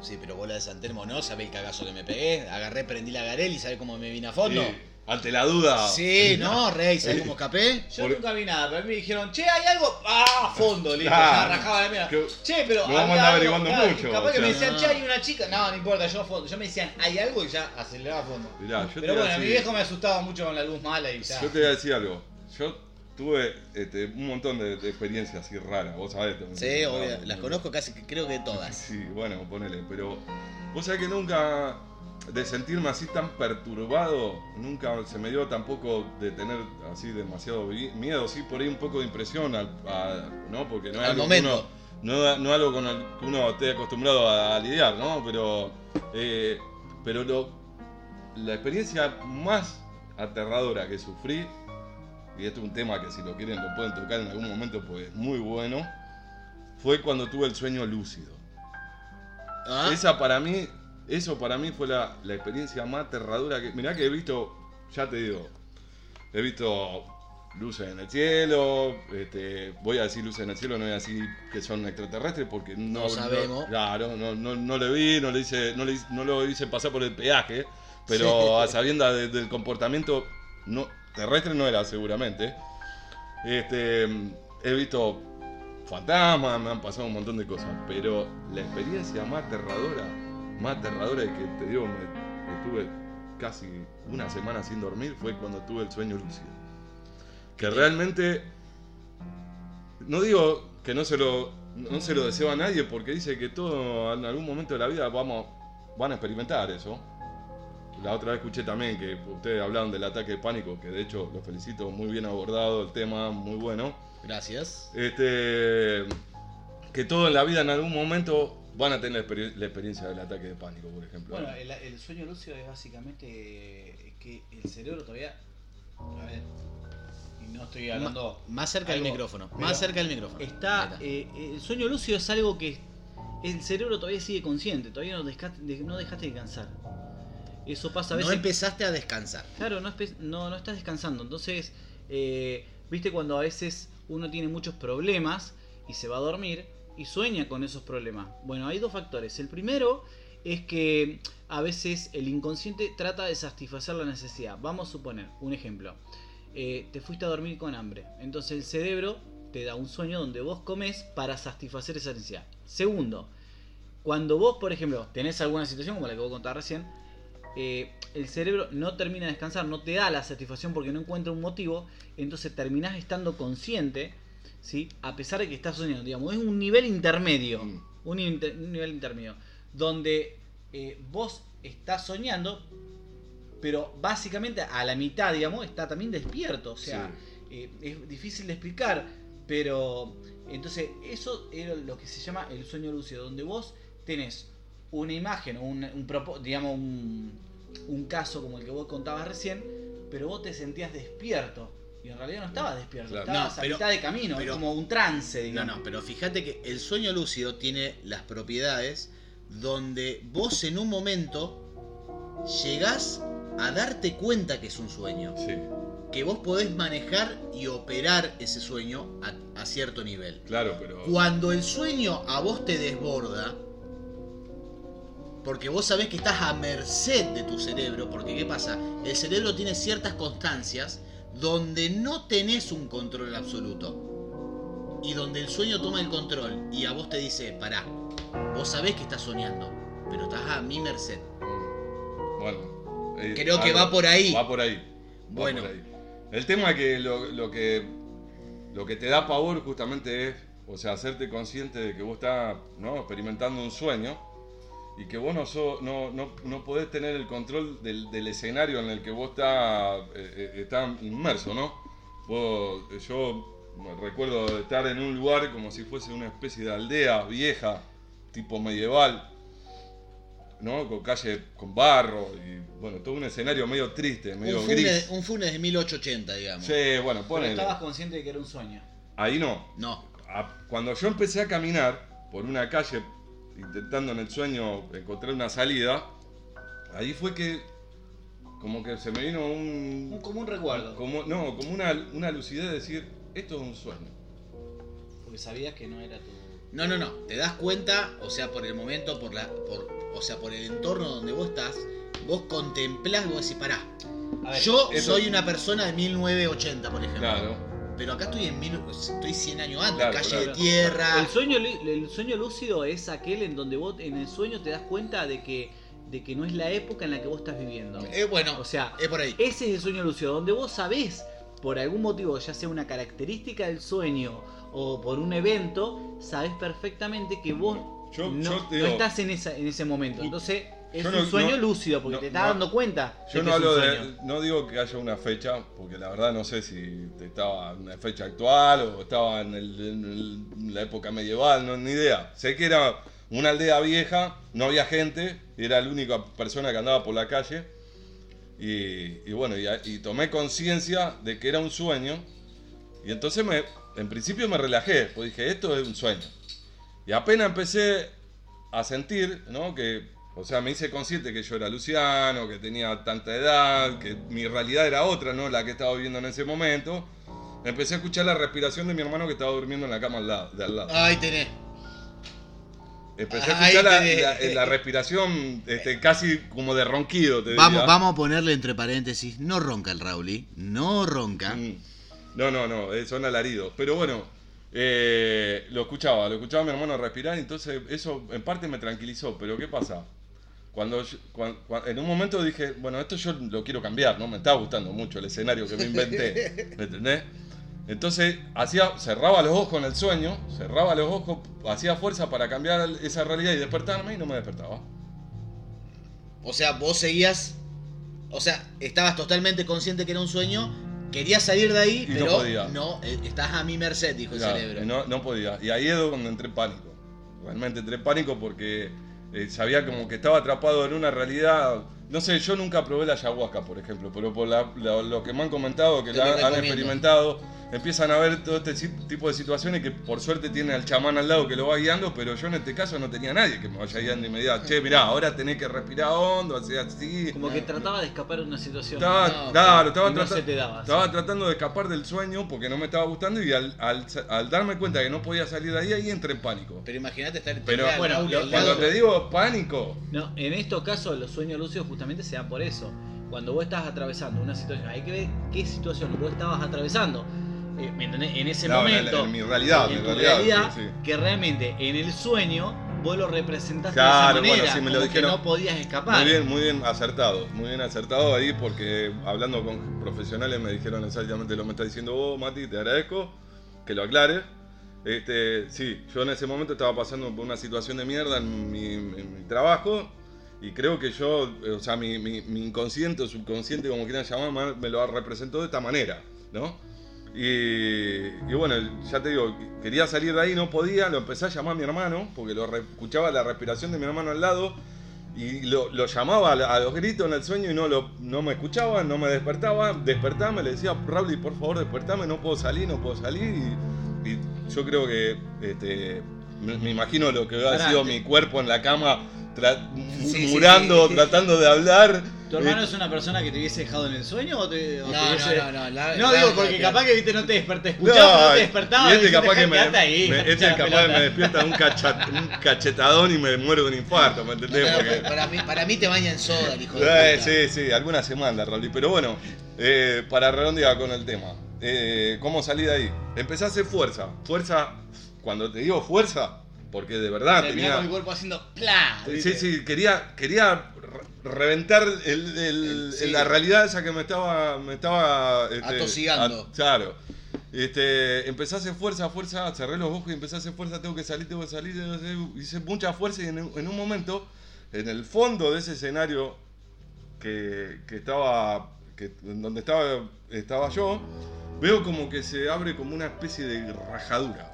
Sí, pero bola de San Telmo no, ¿sabés el cagazo que me pegué? Agarré, prendí la Garel y ¿sabés cómo me vine a fondo? Y ante la duda. Sí, (laughs) no, Rey, ¿sabés cómo escapé? Yo Por- nunca vi nada, pero a mí me dijeron, che, hay algo. ¡Ah! a Fondo, listo, Claro. ya rajaba la mierda. Que- Che, pero. no vamos a había andar algo, averiguando claro, mucho, Capaz o que me sea. decían, No. che, hay una chica. No, no importa, yo a fondo. Yo me decían, hay algo y ya aceleraba a fondo. Mirá, yo te Pero voy a bueno, a mi decir- viejo me asustaba mucho con la luz mala y ya. Yo te voy a decir algo. Yo tuve este, un montón de, de experiencias así raras, vos sabés. también. Sí, obvio, las no. conozco casi, que creo que todas. (laughs) Sí, bueno, ponele, pero vos sabés que nunca, de sentirme así tan perturbado, nunca se me dio tampoco de tener así demasiado miedo, sí, por ahí un poco de impresión, al, a- ¿no? Porque no es Al algo momento. uno- no, no algo con el que uno esté acostumbrado a, a lidiar, ¿no? Pero, eh, pero lo, la experiencia más aterradora que sufrí, y esto es un tema que si lo quieren lo pueden tocar en algún momento, pues es muy bueno, fue cuando tuve el sueño lúcido. ¿Ah? Esa para mí, eso para mí fue la, la experiencia más aterradora que. Mirá que he visto, ya te digo, he visto luces en el cielo, este, voy a decir luces en el cielo, no voy a decir que son extraterrestres porque no, No sabemos. claro, no, no, no lo vi, no lo hice, no, le no lo hice pasar por el peaje, pero Sí. a sabiendas de- del comportamiento no, terrestre no era seguramente. Este, he visto fantasmas, me han pasado un montón de cosas, pero la experiencia más aterradora, más aterradora y que te digo, me, estuve casi una semana sin dormir fue cuando tuve el sueño lúcido. Que realmente, no digo que no se lo, no se lo deseo a nadie porque dice que todo en algún momento de la vida vamos, van a experimentar eso. La otra vez escuché también que ustedes hablaron del ataque de pánico, que de hecho los felicito, muy bien abordado el tema, muy bueno. Gracias. Este, que todo en la vida en algún momento van a tener la, exper- la experiencia del ataque de pánico, por ejemplo. Bueno, el, el sueño lúcido es básicamente que el cerebro todavía. A ver. Y no estoy hablando. Más cerca del micrófono, pero más cerca del micrófono. Está. Eh, el sueño lúcido es algo que. El cerebro todavía sigue consciente, todavía no, desca- de- no dejaste de descansar. Eso pasa a no veces. empezaste a descansar. Claro, no, no, no estás descansando. Entonces, eh, viste cuando a veces uno tiene muchos problemas y se va a dormir y sueña con esos problemas. Bueno, hay dos factores. El primero es que a veces el inconsciente trata de satisfacer la necesidad. Vamos a suponer, un ejemplo. Eh, te fuiste a dormir con hambre. Entonces el cerebro te da un sueño donde vos comes para satisfacer esa necesidad. Segundo, cuando vos, por ejemplo, tenés alguna situación como la que vos contabas recién, eh, el cerebro no termina de descansar, no te da la satisfacción porque no encuentra un motivo, entonces terminás estando consciente, ¿sí? a pesar de que estás soñando, digamos, es un nivel intermedio, Mm. un, inter- un nivel intermedio, donde eh, vos estás soñando, pero básicamente a la mitad, digamos, está también despierto, o sea, eh, es difícil de explicar, pero Entonces, eso era lo que se llama el sueño lúcido, donde vos tenés una imagen un, un propo- digamos un, un caso como el que vos contabas recién, pero vos te sentías despierto. Y en realidad no estabas despierto, Claro. estabas No, a mitad de camino, pero- como un trance, No, digamos. no, pero fíjate que el sueño lúcido tiene las propiedades donde vos en un momento llegás a darte cuenta que es un sueño. Sí, Que vos podés manejar y operar ese sueño a, a cierto nivel. claro, pero. Cuando el sueño a vos te desborda, porque vos sabés que estás a merced de tu cerebro, porque ¿qué pasa? El cerebro tiene ciertas constancias donde no tenés un control absoluto. Y donde el sueño toma el control y a vos te dice, pará, vos sabés que estás soñando, pero estás a mi merced. Bueno. eh, Creo que va por ahí. Va por ahí. va Bueno. por ahí. El tema es que lo, lo que lo que te da pavor justamente es, o sea, hacerte consciente de que vos estás ¿no? experimentando un sueño y que vos no, so- no, no, no podés tener el control del, del escenario en el que vos estás, eh, eh, estás inmerso, ¿no? Vos- yo me recuerdo estar en un lugar como si fuese una especie de aldea vieja, tipo medieval, ¿no? Con calle con barro y bueno, todo un escenario medio triste, medio Un gris. funes, un funes de 1880, digamos. Sí, bueno, Pero ponele. estabas consciente de que era un sueño. Ahí no. No, A- Cuando yo empecé a caminar por una calle, intentando en el sueño encontrar una salida, ahí fue que como que se me vino Un un... común recuerdo. Como, no, como una, una lucidez de decir, esto es un sueño. Porque sabías que no era tu. No, no, no. Te das cuenta, o sea, por el momento, por la, por, o sea, por el entorno donde vos estás, vos contemplás, vos decís, pará. A ver, Yo eso- soy una persona de 1980, por ejemplo. Claro. Pero acá estoy en mil, estoy 100 años antes, Claro, calle claro. de tierra. El sueño, el sueño lúcido es aquel en donde vos en el sueño te das cuenta de que, de que no es la época en la que vos estás viviendo. Eh, bueno, O sea, es por ahí. ese es el sueño lúcido, donde vos sabés, por algún motivo, ya sea una característica del sueño o por un evento, sabés perfectamente que vos Yo- no, yo te no estás en, esa, en ese momento. Entonces, es un sueño no- lúcido, porque no- te estás dando cuenta. Yo de no hablo de. No digo que haya una fecha, porque la verdad no sé si estaba en una fecha actual o estaba en, el- en el- en la época medieval, no, ni idea. Sé que era una aldea vieja, no había gente, era la única persona que andaba por la calle. Y, y bueno, y, y tomé conciencia de que era un sueño. Y entonces me, en principio me relajé, pues dije, esto es un sueño. Y apenas empecé a sentir, ¿no? Que, o sea, me hice consciente que yo era Luciano, que tenía tanta edad, que mi realidad era otra, ¿no? La que estaba viviendo en ese momento. Empecé a escuchar la respiración de mi hermano que estaba durmiendo en la cama al lado, de al lado. Ahí tenés. Empecé a escuchar la, tenés. la- la respiración este, casi como de ronquido, te Vamos, diría. vamos a ponerle entre paréntesis, no ronca el Rauli, no ronca. Mm. No, no, no, eh, son alaridos. Pero bueno, eh, lo escuchaba, lo escuchaba mi hermano respirar, entonces eso en parte me tranquilizó. Pero ¿qué pasa? Cuando, yo- cuan- cuan- en un momento dije, bueno, esto yo lo quiero cambiar, ¿no? Me estaba gustando mucho el escenario que me inventé, (laughs) ¿me entendés? Entonces hacía, cerraba los ojos en el sueño, cerraba los ojos, hacía fuerza para cambiar esa realidad y despertarme y no me despertaba. O sea, vos seguías, o sea, estabas totalmente consciente que era un sueño, querías salir de ahí, Y no pero podía. no, eh, estás a mi merced, dijo Claro, el cerebro. No, no podía. Y ahí es donde entré en pánico. Realmente entré en pánico porque eh, sabía como que estaba atrapado en una realidad. No sé, yo nunca probé la ayahuasca, por ejemplo, pero por la- la- lo que me han comentado, que Te la han experimentado, empiezan a ver todo este tipo de situaciones que por suerte tiene al chamán al lado que lo va guiando, pero yo en este caso no tenía nadie que me vaya guiando y me diga, che, mirá, ahora tenés que respirar hondo, hacer así. Como que trataba de escapar de una situación. Estaba, No, claro, estaba, no trata- se te daba, estaba sí. tratando de escapar del sueño porque no me estaba gustando y al, al- al darme cuenta que no podía salir de ahí, ahí entré en pánico. Pero imagínate estar Pero tener a bueno, Cuando te digo pánico, No, en estos casos los sueños lúcidos justamente se dan por eso. Cuando vos estás atravesando una situación, hay que ver qué situación vos estabas atravesando. Eh, ¿me entendés? En ese momento. en mi realidad, en mi tu realidad, realidad, sí, sí. que realmente en el sueño vos lo representaste Claro, de esa bueno, manera. sí me lo como dijeron. que no podías escapar. muy bien, muy bien acertado, muy bien acertado ahí porque hablando con profesionales me dijeron exactamente lo que me está diciendo vos, Mati, te agradezco que lo aclares. Este, sí, yo en ese momento estaba pasando por una situación de mierda en mi, en mi trabajo y creo que yo, eh, o sea, mi, mi- mi inconsciente o subconsciente, como quieran llamar, me lo representó de esta manera, ¿no? Y, y bueno, ya te digo, quería salir de ahí, no podía, lo empecé a llamar a mi hermano, porque lo re- escuchaba la respiración de mi hermano al lado, y lo, lo llamaba a, a los gritos en el sueño y no, lo, no me escuchaba, no me despertaba, despertame, le decía, Raúl, por favor despertame, no puedo salir, no puedo salir, y, y yo creo que, este, me, me imagino lo que había sido mi cuerpo en la cama, tra- sí, murmurando, sí. tratando de hablar. ¿Tu hermano Eh, es una persona que te hubiese dejado en el sueño o te, o No, te no, hubiese- no, no, la- No, la- digo, la- porque la- capaz que viste no te desperté, escuchaba, pero no te despertaba. y este dijiste, capaz que me, "Quédate ahí, me- este capaz que pelota". me despierta un, cacha- un cachetadón y me muero de un infarto, ¿me entendés? No, Porque- para, mí, para mí te baña en soda el hijo de Eh, puta. sí, sí, alguna semana, Raúl. Pero bueno, eh, para redondear con el tema, eh, ¿cómo salí de ahí? Empecé a hacer fuerza. Fuerza, cuando te digo fuerza, porque de verdad Terminás tenía. con el cuerpo haciendo ¡plá! Sí, sí, quería, quería re- reventar el- el- Sí. la realidad esa que me estaba. Me estaba este, Atosigando. a- claro. Este, empecé a hacer fuerza, fuerza, cerré los ojos y empecé a hacer fuerza, tengo que salir, tengo que salir, tengo que salir. hice mucha fuerza y en, un- en un momento, en el fondo de ese escenario que, que estaba, que, donde estaba, estaba yo, veo como que se abre como una especie de rajadura,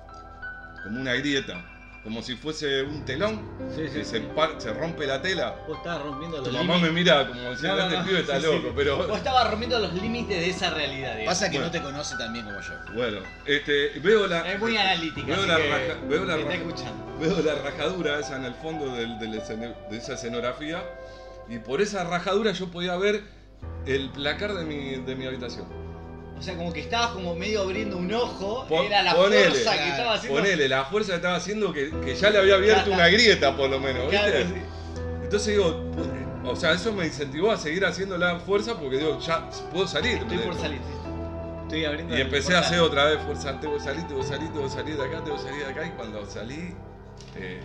como una grieta, como si fuese un telón, Sí, sí, que sí. se, rompe la tela. Vos estabas rompiendo Tu los mamá me mira como diciendo, No, no, este no, pibe está sí, loco, sí. pero... Vos estabas rompiendo los límites de esa realidad. digamos. Pasa que Bueno. no te conoce tan bien como yo. Bueno, este, veo la... Es muy analítica. Veo así la que raja- veo la raja-. Veo rajadura esa en el fondo del- del escena- de esa escenografía y por esa rajadura yo podía ver el placar de mi, de mi habitación. O sea, como que estabas como medio abriendo un ojo. Pon- era la ponele, fuerza que estaba haciendo. Ponele, la fuerza que estaba haciendo que, que ya le había abierto una grieta por lo menos, ¿viste? Claro, sí. Entonces digo, o sea, eso me incentivó a seguir haciendo la fuerza porque digo, ya puedo salir. Estoy por salir. Estoy abriendo Y empecé a hacer otra vez fuerza, tengo que salir, tengo que salir, tengo que salir de acá, tengo que salir de acá. Y cuando salí, eh,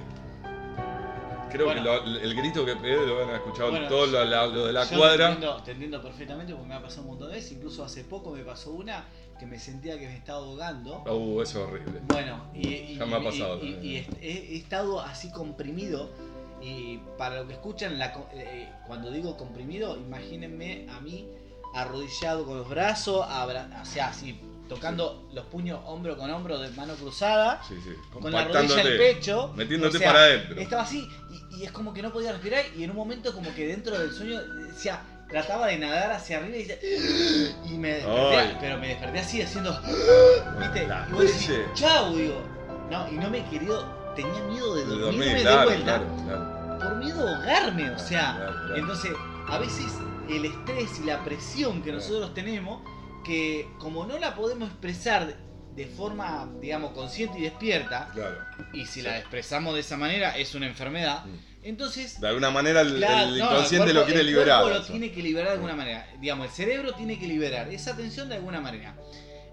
creo Bueno. que lo- el grito que pegué lo habían escuchado Bueno, todo lo, de la Yo Te cuadra. entiendo, te entiendo perfectamente porque me ha pasado un montón de veces. Incluso hace poco me pasó una que me sentía que me estaba ahogando. Uh, eso es horrible. Bueno, y, y- Ya me ha y- pasado y- también. y he, he estado así comprimido. Y para lo que escuchan, la eh, cuando digo comprimido, imagínense a mí arrodillado con los brazos, abra- o sea, así, tocando los puños hombro con hombro de mano cruzada, Sí, sí. con la rodilla en el pecho. Metiéndote o sea, para adentro. Estaba así y, y es como que no podía respirar y en un momento como que dentro del sueño decía, trataba de nadar hacia arriba y decía, (gasps) y me desperté, Ay. pero me desperté así haciendo, (gasps) ¿viste? La Y decís, chau, digo. No, y no me he querido, tenía miedo de De dormirme dormir, de vuelta claro, claro. por miedo a ahogarme, o sea. Entonces, a veces el estrés y la presión que nosotros tenemos, que como no la podemos expresar de forma, digamos, consciente y despierta, Claro. y si Sí. la expresamos de esa manera es una enfermedad, Mm. entonces De alguna manera el, claro, el no, inconsciente cuerpo- lo quiere el liberar. cuerpo lo tiene que liberar de alguna manera. Digamos, el cerebro tiene que liberar esa tensión de alguna manera.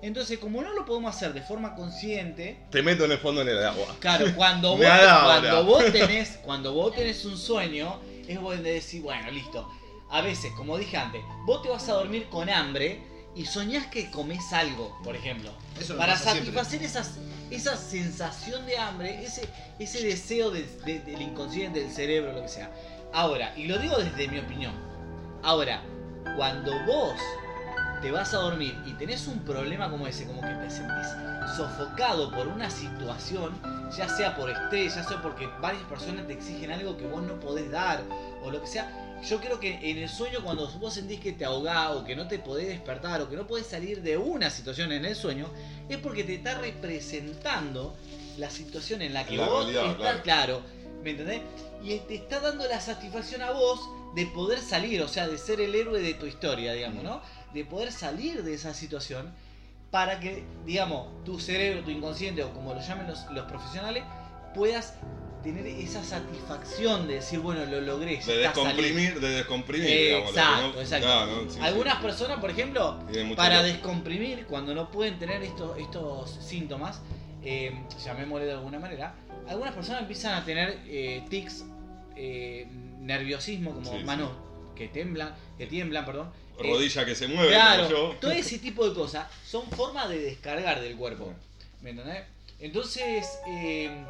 Entonces, como no lo podemos hacer de forma consciente, Te meto en el fondo en el agua. claro, (laughs) cuando vos, cuando vos (laughs) tenés, cuando vos tenés un sueño, es bueno de decir, bueno, listo. A veces, como dije antes, vos te vas a dormir con hambre y soñás que comes algo, por ejemplo. Eso para satisfacer esas, esa sensación de hambre, ese, ese deseo de- de- del inconsciente, del cerebro, lo que sea. Ahora, y lo digo desde mi opinión, ahora, cuando vos te vas a dormir y tenés un problema como ese, como que te sentís sofocado por una situación, ya sea por estrés, ya sea porque varias personas te exigen algo que vos no podés dar, o lo que sea, yo creo que en el sueño cuando vos sentís que te ahogás o que no te podés despertar o que no podés salir de una situación en el sueño, es porque te está representando la situación en la que La vos realidad, estás, claro. claro, ¿me entendés? Y te está dando la satisfacción a vos de poder salir, o sea, de ser el héroe de tu historia, digamos, ¿no? De poder salir de esa situación para que, digamos, tu cerebro, tu inconsciente o como lo llamen los, los profesionales, puedas tener esa satisfacción de decir, bueno, lo logré, De descomprimir, de descomprimir. digamos, Exacto, no- exacto. Claro, ¿no? Sí, Algunas sí. personas, por ejemplo, para descomprimir, cuando no pueden tener estos, estos síntomas, eh, llamémosle de alguna manera, algunas personas empiezan a tener eh, tics, eh, nerviosismo, como Sí, manos que temblan, que tiemblan, perdón. Eh, Rodilla que se mueve, claro, yo. todo (laughs) ese tipo de cosas son formas de descargar del cuerpo. ¿Me entendés? Entonces, eh,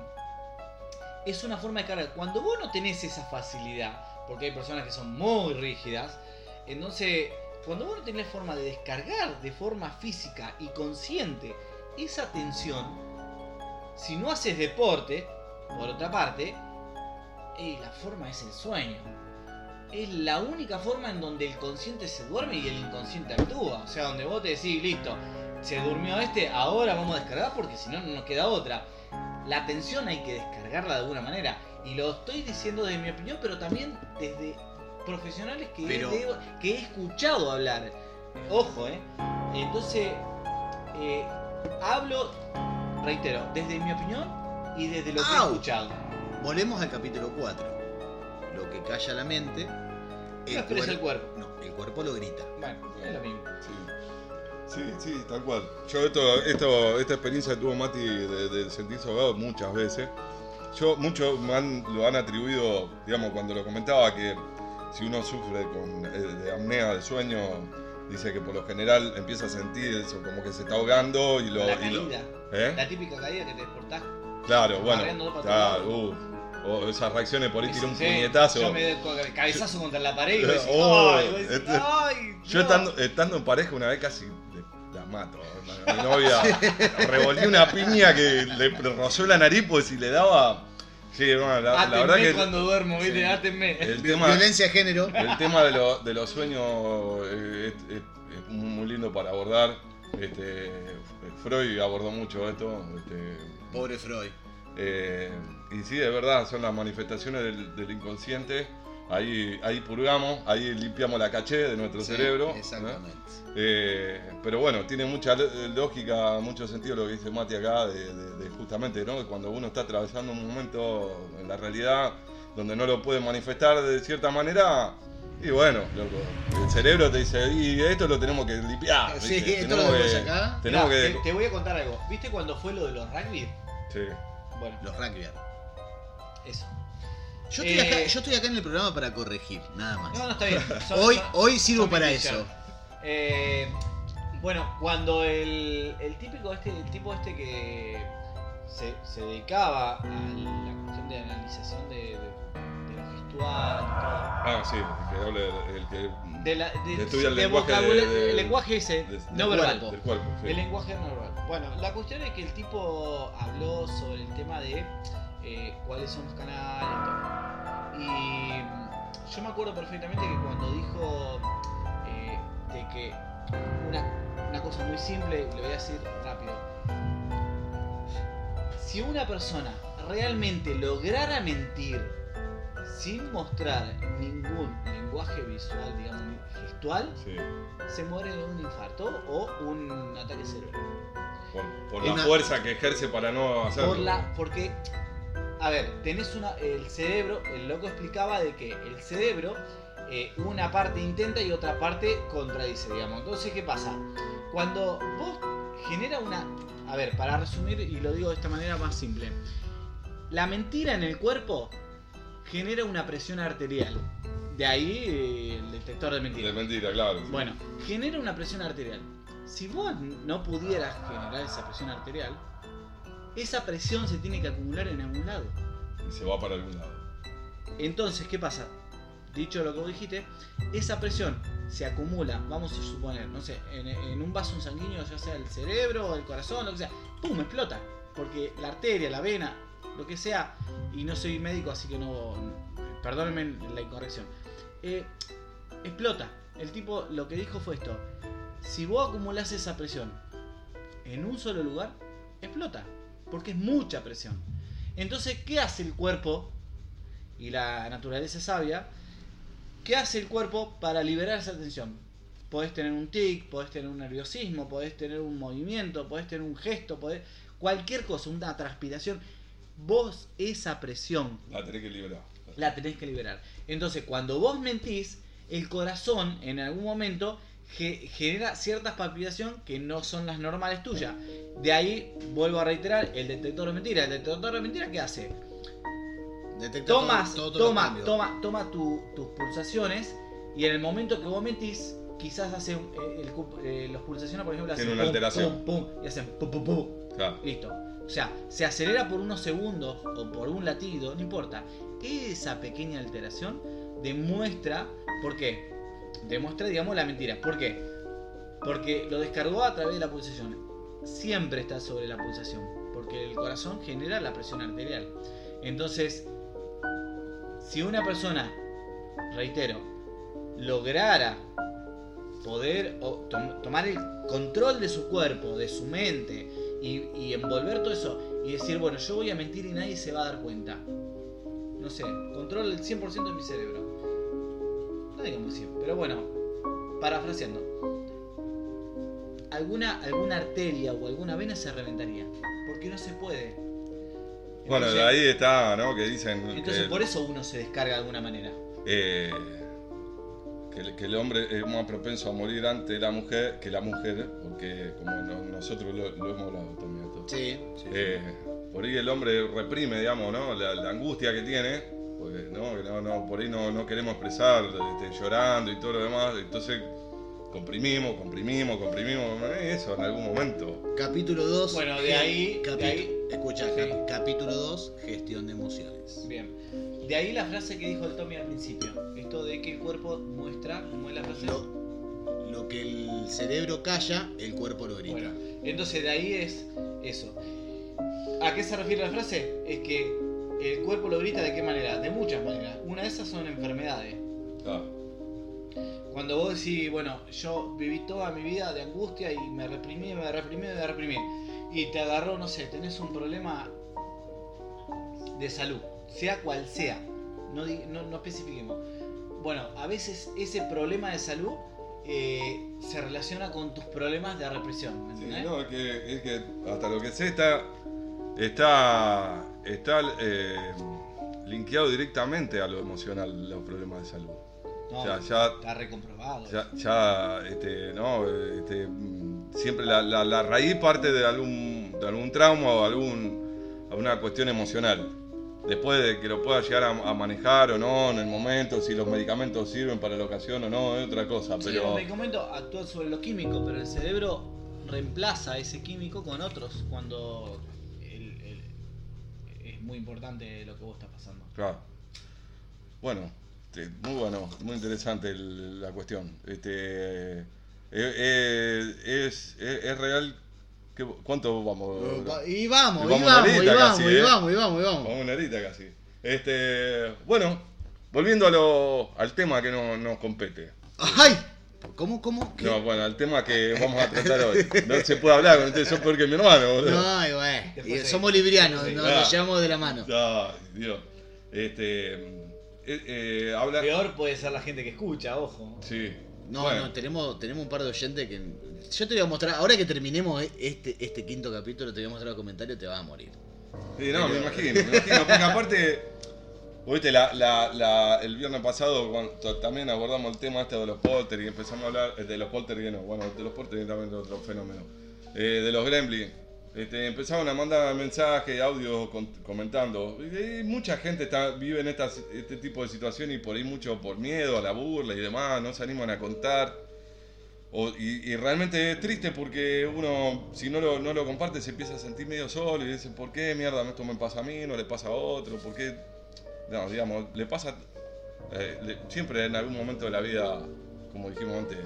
es una forma de cargar. Cuando vos no tenés esa facilidad, porque hay personas que son muy rígidas, entonces cuando vos no tenés forma de descargar de forma física y consciente esa tensión, si no haces deporte, por otra parte, la forma es el sueño. Es la única forma en donde el consciente se duerme y el inconsciente actúa. O sea, donde vos te decís, listo, se durmió este, ahora vamos a descargar porque si no, no nos queda otra. La tensión hay que descargarla de alguna manera. Y lo estoy diciendo desde mi opinión, pero también desde profesionales que, Pero- he, que he escuchado hablar. Ojo, ¿eh? Entonces, eh, hablo, reitero, desde mi opinión y desde lo que he escuchado. Volvemos al capítulo 4. Lo que calla la mente. Lo expresa el cuerpo. No, el cuerpo lo grita. Bueno, es lo mismo. Sí, sí, sí, tal cual. Yo esto, esto, esta experiencia que tuvo Mati de, de sentirse ahogado muchas veces. Yo, muchos me lo han atribuido, digamos, cuando lo comentaba, que si uno sufre con, eh, de apnea del sueño, dice que por lo general empieza a sentir eso, como que se está ahogando y lo... La y lo- caída. ¿Eh? La típica caída que te despertás. Claro, bueno. Claro, uf. O esas reacciones por ahí, tiré un Sí, puñetazo. Yo me cabezazo contra la pared y (laughs) vos decís, Oh, ay, vos decís, este- ay, Yo no". estando, estando en pareja una vez casi la mato. A mi novia revolví una piña que le rozó la nariz, pues si le daba. Sí, bueno, la, la verdad que cuando duermo, viste, átenme. el tema, Violencia de género. el tema de, lo- de los sueños eh, es, es- es muy lindo para abordar. Este, Freud abordó mucho esto. Este, Pobre Freud. eh, y sí, es verdad, son las manifestaciones del, del inconsciente. Ahí, ahí purgamos, ahí limpiamos la caché de nuestro Sí, cerebro. ¿no? Exactamente. Eh, pero bueno, tiene mucha lo- lógica, mucho sentido lo que dice Mati acá, de, de- de justamente, ¿no? Cuando uno está atravesando un momento en la realidad donde no lo puede manifestar de cierta manera, y bueno, loco, el cerebro te dice, y esto lo tenemos que limpiar. Sí, ¿viste? esto Tenemos lo que- acá. Tenemos Mirá, que... te, te voy a contar algo. ¿Viste cuando fue lo de los rugby? Sí. Bueno, Los rugby. eso. Yo estoy, Eh, acá, yo estoy acá en el programa para corregir, nada más. No, no está bien. (laughs) Son- hoy, son- hoy sirvo para eso. Eh, bueno, cuando el, el típico este, el tipo este que se, se dedicaba a la cuestión de analización de, de, de lo gestual Ah, sí, el que habla, el que... De la, de, estudia el de lenguaje vocabula- de- de- el lenguaje ese, de- no verbal. Del cuerpo, sí. El lenguaje no verbal. Bueno, la cuestión es que el tipo habló sobre el tema de eh, cuáles son los canales y todo. Y mm, yo me acuerdo perfectamente que cuando dijo eh, de que una, una cosa muy simple, le voy a decir rápido. Si una persona realmente lograra mentir sin mostrar ningún lenguaje visual, digamos, gestual, Sí, se muere de un infarto o un ataque cerebral. por, por la una- fuerza que ejerce para no hacerlo. Por la, porque, a ver, tenés una, el cerebro, el loco explicaba de que el cerebro, eh, una parte intenta y otra parte contradice, digamos. Entonces, ¿qué pasa? Cuando vos genera una, a ver, para resumir y lo digo de esta manera más simple, la mentira en el cuerpo genera una presión arterial. De ahí eh, el detector de mentiras. De mentira, claro. Bueno, genera una presión arterial. Si vos no pudieras generar esa presión arterial, esa presión se tiene que acumular en algún lado. Y se va para algún lado. Entonces, ¿qué pasa? Dicho lo que vos dijiste, esa presión se acumula, vamos a suponer, no sé, en, en un vaso sanguíneo, ya sea el cerebro, el corazón, lo que sea, ¡pum! explota. Porque la arteria, la vena, lo que sea, y no soy médico, así que no. Perdónenme la incorrección. eh, explota. El tipo lo que dijo fue esto: si vos acumulás esa presión en un solo lugar, explota. Porque es mucha presión. Entonces, ¿qué hace el cuerpo? Y la naturaleza es sabia. ¿Qué hace el cuerpo para liberar esa tensión? Podés tener un tic, podés tener un nerviosismo, podés tener un movimiento, podés tener un gesto, podés... cualquier cosa, una transpiración. Vos esa presión La tenés que liberar. la tenés que liberar. Entonces, cuando vos mentís, el corazón en algún momento genera ciertas palpitación que no son las normales tuyas. De ahí, vuelvo a reiterar, el detector de mentiras. El detector de mentiras, ¿qué hace? Detecta Tomas, todo- toma, toma, toma tu- tus pulsaciones y en el momento que vos mentís, quizás hace eh, el eh, las pulsaciones, por ejemplo, hacen una pum, alteración. pum, pum, y hacen pum, pum, pum. Claro. Listo. O sea, se acelera por unos segundos o por un latido, no importa. Esa pequeña alteración demuestra, ¿por qué? Demuestra, digamos, la mentira. ¿Por qué? Porque lo descargó a través de la pulsación. Siempre está sobre la pulsación, porque el corazón genera la presión arterial. Entonces, si una persona, reitero, lograra poder tomar el control de su cuerpo, de su mente y, y envolver todo eso y decir, bueno, yo voy a mentir y nadie se va a dar cuenta. No sé, control el 100% de mi cerebro. No digamos 100, pero bueno, parafraseando. Alguna, alguna arteria o alguna vena se reventaría. Porque no se puede. Bueno, de ahí está, ¿no? Que dicen Entonces que, por eso uno se descarga de alguna manera. eh, que el- que el hombre es más propenso a morir antes de la mujer que la mujer, porque como no- nosotros lo, lo hemos hablado también. esto. Sí, sí. Eh, por ahí el hombre reprime, digamos, ¿no? La, la angustia que tiene, ¿no? Que no, no, por ahí no, no queremos expresar, este, llorando y todo lo demás, entonces comprimimos, comprimimos, comprimimos, eh, eso en algún momento. Capítulo 2. Bueno, de ahí- de ahí- Escucha, Sí. cap- capítulo 2, gestión de emociones. Bien. De ahí la frase que dijo el Tommy al principio. Esto de que el cuerpo muestra, ¿cómo es la frase? Lo, lo que el cerebro calla, el cuerpo lo grita. Bueno, entonces de ahí es eso. ¿A qué se refiere la frase? Es que el cuerpo lo grita de qué manera? De muchas maneras. Una de esas son enfermedades. Ah, Cuando vos decís, bueno, yo viví toda mi vida de angustia y me reprimí, me reprimí, me reprimí. Y te agarró, no sé, tenés un problema de salud, sea cual sea. No, no, no especifiquemos. Bueno, a veces ese problema de salud eh, se relaciona con tus problemas de represión. ¿me sí, no, es que, es que hasta lo que sé está, está, está eh, linkeado directamente a lo emocional, los problemas de salud. No, Ya, ya, está recomprobado. ya, ya, este, no, este, siempre la, la- la raíz parte de algún, de algún trauma o algún, alguna cuestión emocional. Después de que lo pueda llegar a, a manejar o no en el momento, si los medicamentos sirven para la ocasión o no, es otra cosa. Sí, Pero el medicamento actúa sobre lo químico, pero el cerebro reemplaza ese químico con otros cuando es muy importante lo que vos estás pasando. Claro. Bueno, este, muy bueno, muy interesante el- la cuestión. Este, eh, eh, es, es, es real. que- ¿Cuánto vamos? Y vamos, Y y vamos vamos, una y horita vamos, casi, y ¿eh? vamos, y vamos, y vamos. Vamos una horita casi. Este, bueno, volviendo a lo, al tema que no- nos compete. ¡Ay! ¿Cómo, cómo? ¿Qué? No, bueno, al tema que vamos a tratar hoy. No se puede hablar con ustedes, son peor que mi hermano, boludo. Ay, güey. Después Y sí. Somos librianos, Sí. nos, nos llevamos de la mano. Ay, Dios. Este, eh, eh, habla. Peor puede ser la gente que escucha, ojo. Sí. No, Bueno. no, tenemos, tenemos un par de oyentes que. Yo te voy a mostrar, ahora que terminemos este, este quinto capítulo, te voy a mostrar los comentarios, te vas a morir. Sí, no, me imagino, me imagino, porque aparte, viste, la, la, la, el viernes pasado cuando también abordamos el tema este de los polter y empezamos a hablar eh, de los polter y no, bueno, de los polter y también de otro fenómeno, eh, de los gremlins. Este, empezaron a mandar mensajes, audios comentando. Mucha gente vive en este tipo de situaciones y por ahí mucho por miedo a la burla y demás, no se animan a contar. O- y, y realmente es triste porque uno, si no lo, no lo comparte, se empieza a sentir medio solo y dice, ¿por qué mierda esto me pasa a mí, no le pasa a otro? ¿Por qué? No, digamos, le pasa, eh, le- siempre en algún momento de la vida, como dijimos antes,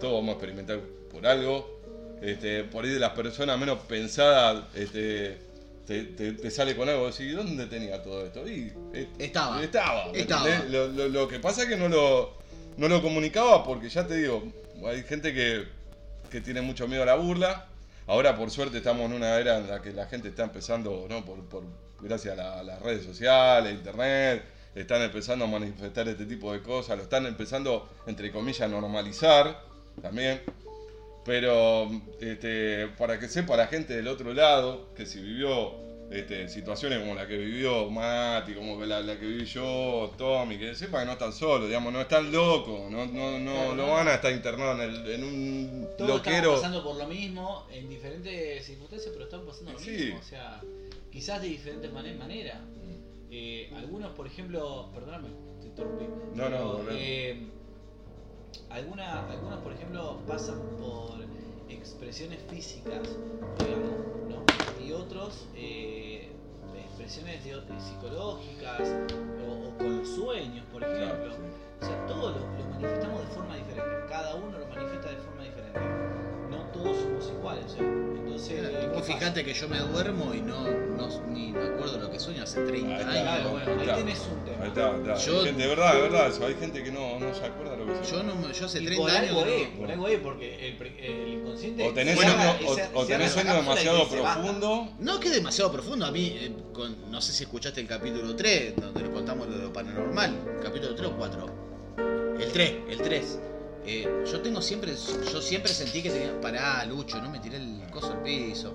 todos vamos a experimentar por algo. Este, por ahí de las personas menos pensadas, este, te, te- te sale con algo así, ¿dónde tenía todo esto? Y, eh, Estaba. Estaba. ¿me Estaba. Lo, lo- lo que pasa es que no lo, no lo comunicaba porque ya te digo, hay gente que, que tiene mucho miedo a la burla. Ahora por suerte estamos en una era en la que la gente está empezando, ¿no? Por, por- gracias a, la- a las redes sociales, internet, están empezando a manifestar este tipo de cosas, lo están empezando, entre comillas, a normalizar también. Pero este, para que sepa la gente del otro lado, que si vivió este, situaciones como la que vivió Mati, como la, la que viví yo, Tommy, que sepa que no están solos, digamos, no están locos, no, no, no, Claro, no no. van a estar internados en, el- en un Todos loquero. estamos pasando por lo mismo en diferentes circunstancias, pero estamos pasando lo Sí. mismo. O sea, quizás de diferentes mane- maneras. Eh, algunos, por ejemplo, perdóname, te interrumpí. No, no, volvé. eh, alguna- algunos, por ejemplo, pasan por expresiones físicas, digamos, ¿no? Y otros, eh, expresiones de- psicológicas o, o con los sueños, por ejemplo. O sea, todo lo, lo manifestamos de forma diferente. Cada uno lo manifiesta de forma diferente. Todos somos iguales. sea, entonces, fijate que yo me duermo y no, no ni me acuerdo lo que sueño hace 30 Ahí está. años. Claro, bueno, ahí Está. tenés un tema. Ahí está, está. Yo- Hay gente- de verdad, de verdad, eso. Hay gente que no, no se acuerda lo que se Yo, no, yo hace Y 30 por años. algo es, por algo es, porque el, el inconsciente. O tenés sueño, o, o tenés sueño demasiado profundo. No que es demasiado profundo. A mí, eh, con- no sé si escuchaste el capítulo 3, donde le contamos lo de lo paranormal. Capítulo 3 o 4. El 3, el 3. Eh, yo tengo siempre, yo siempre sentí que tenía. Pará, Lucho, no me tiré el coso al piso.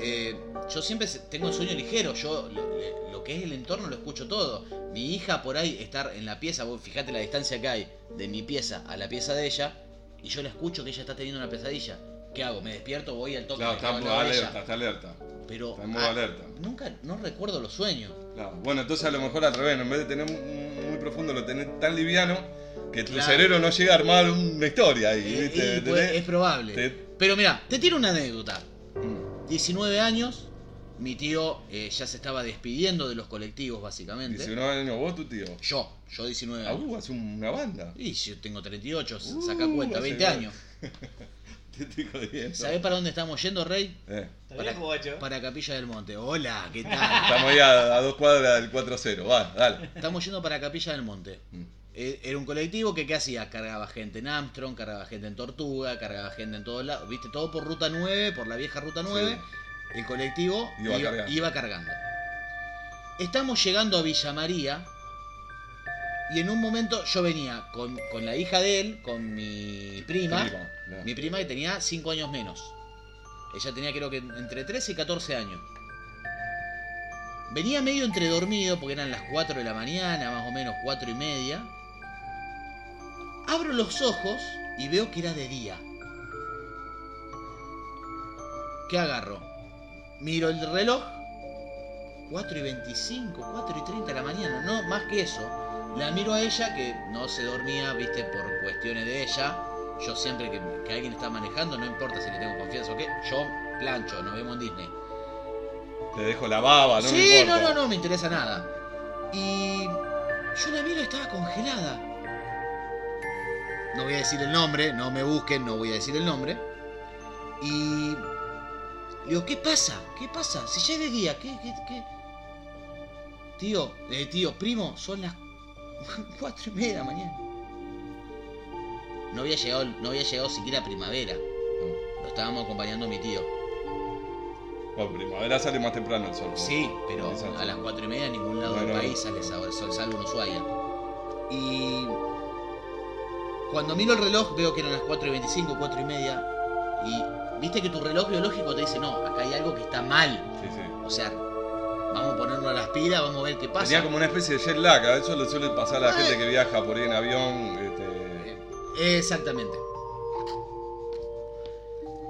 Eh, yo siempre tengo el sueño ligero. Yo lo, que es el entorno lo escucho todo. Mi hija por ahí estar en la pieza, vos fijate la distancia que hay de mi pieza a la pieza de ella, y yo la escucho que ella está teniendo una pesadilla. ¿Qué hago? ¿Me despierto? Voy al toque. Claro, está alerta, está alerta. Pero Está en modo ah, alerta. nunca, no recuerdo los sueños. Claro. Bueno, entonces a lo mejor al revés, en vez de tener un- muy profundo, lo tenés tan liviano que tu Claro. cerebro no llega a armar una historia ahí, Eh, ¿viste? puede- Tenés- es probable. te- Pero mira, te tiro una anécdota. Mm. 19 años, mi tío eh, ya se estaba despidiendo de los colectivos, básicamente. 19 años, vos, tu tío. Yo, yo 19 Ah, años. uh, hace una banda. Y yo tengo 38, Uh, saca cuenta, hace 20 bien. años. (laughs) Te estoy jodiendo. ¿Sabés para dónde estamos yendo, Rey? Eh, bien, guacho. Para Capilla del Monte. Hola, ¿qué tal? estamos ahí a, a dos cuadras del 4-0. Va, dale. Estamos yendo para Capilla del Monte. Mm. Eh, Era un colectivo que, ¿qué hacía? Cargaba gente en Armstrong, cargaba gente en Tortuga, cargaba gente en todos lados. ¿Viste? Todo por ruta 9, por la vieja ruta 9. El colectivo Iba iba, cargando. iba cargando. Estamos llegando a Villa María. Y en un momento yo venía con, con la hija de él, con mi prima. Prima, no. Mi prima que tenía 5 años menos. Ella tenía creo que entre 13 y 14 años. Venía medio entre dormido porque eran las 4 de la mañana, más o menos 4 y media. Abro los ojos y veo que era de día. ¿Qué agarro? Miro el reloj. 4 y 25, 4 y 30 de la mañana, no más que eso. La miro a ella que no se dormía, viste, por cuestiones de ella. Yo siempre que, que alguien está manejando, no importa si le tengo confianza o qué, yo plancho, nos vemos en Disney. Te dejo la baba, no sí, me no, importa. no, no me interesa nada. Y yo la miro y estaba congelada. No voy a decir el nombre, no me busquen, no voy a decir el nombre. Y digo, ¿qué pasa? ¿Qué pasa? Si ya es de día, ¿qué, qué, qué? Tío, eh, tío, primo, son las (laughs) cuatro y media de la mañana. No había llegado, no había llegado siquiera primavera. Lo estábamos acompañando a mi tío. Bueno, primavera sale más temprano el sol. Sí, pero a las cuatro y media en ningún lado No, del no, país sale hora, sol- salvo en Ushuaia. Y cuando miro el reloj veo que eran las 4 y 25, 4 y media. Y viste que tu reloj biológico te dice, no, acá hay algo que está mal. Sí, sí. O sea, vamos a ponernos a las pilas, vamos a ver qué pasa. Tenía como una especie de jet lag, a eso le suele pasar a la Ah, gente que viaja por ahí en avión. Este, Exactamente.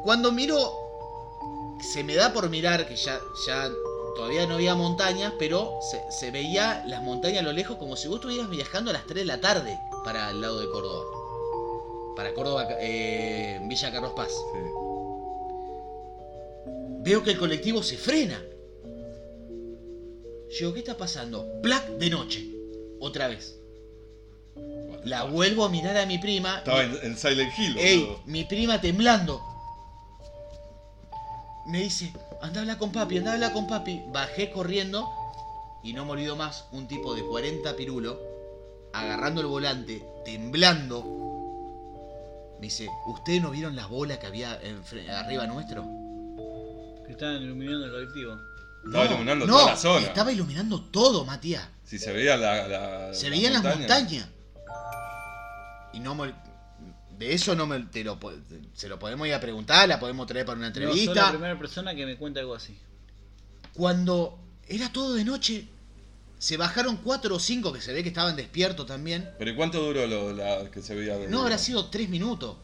Cuando miro, se me da por mirar que ya, ya todavía no había montañas, pero se, se veía las montañas a lo lejos como si vos estuvieras viajando a las 3 de la tarde para el lado de Córdoba. Para Córdoba, eh, Villa Carlos Paz. sí. Veo que el colectivo se frena. Yo ¿qué está pasando? Black de noche. Otra vez. La vuelvo a mirar a mi prima. Estaba en, en Silent Hill. Ey, mi prima temblando. Me dice, anda a hablar con papi, anda a hablar con papi. Bajé corriendo y no me olvido más un tipo de 40 pirulo agarrando el volante, temblando. Me dice, ¿ustedes no vieron las bolas que había arriba nuestro? Que estaban iluminando el colectivo. Estaba iluminando no, toda la zona. Estaba iluminando todo, Matías. Si se veía la. la- Se la veían las montaña. montañas. Y no me- De eso no me. Te lo, se lo podemos ir a preguntar, la podemos traer para una No, soy la entrevista. primera persona que me cuenta algo así. Cuando era todo de noche, se bajaron cuatro o cinco que se ve que estaban despiertos también. Pero ¿y cuánto duró lo la, que se veía? de- No habrá sido tres minutos.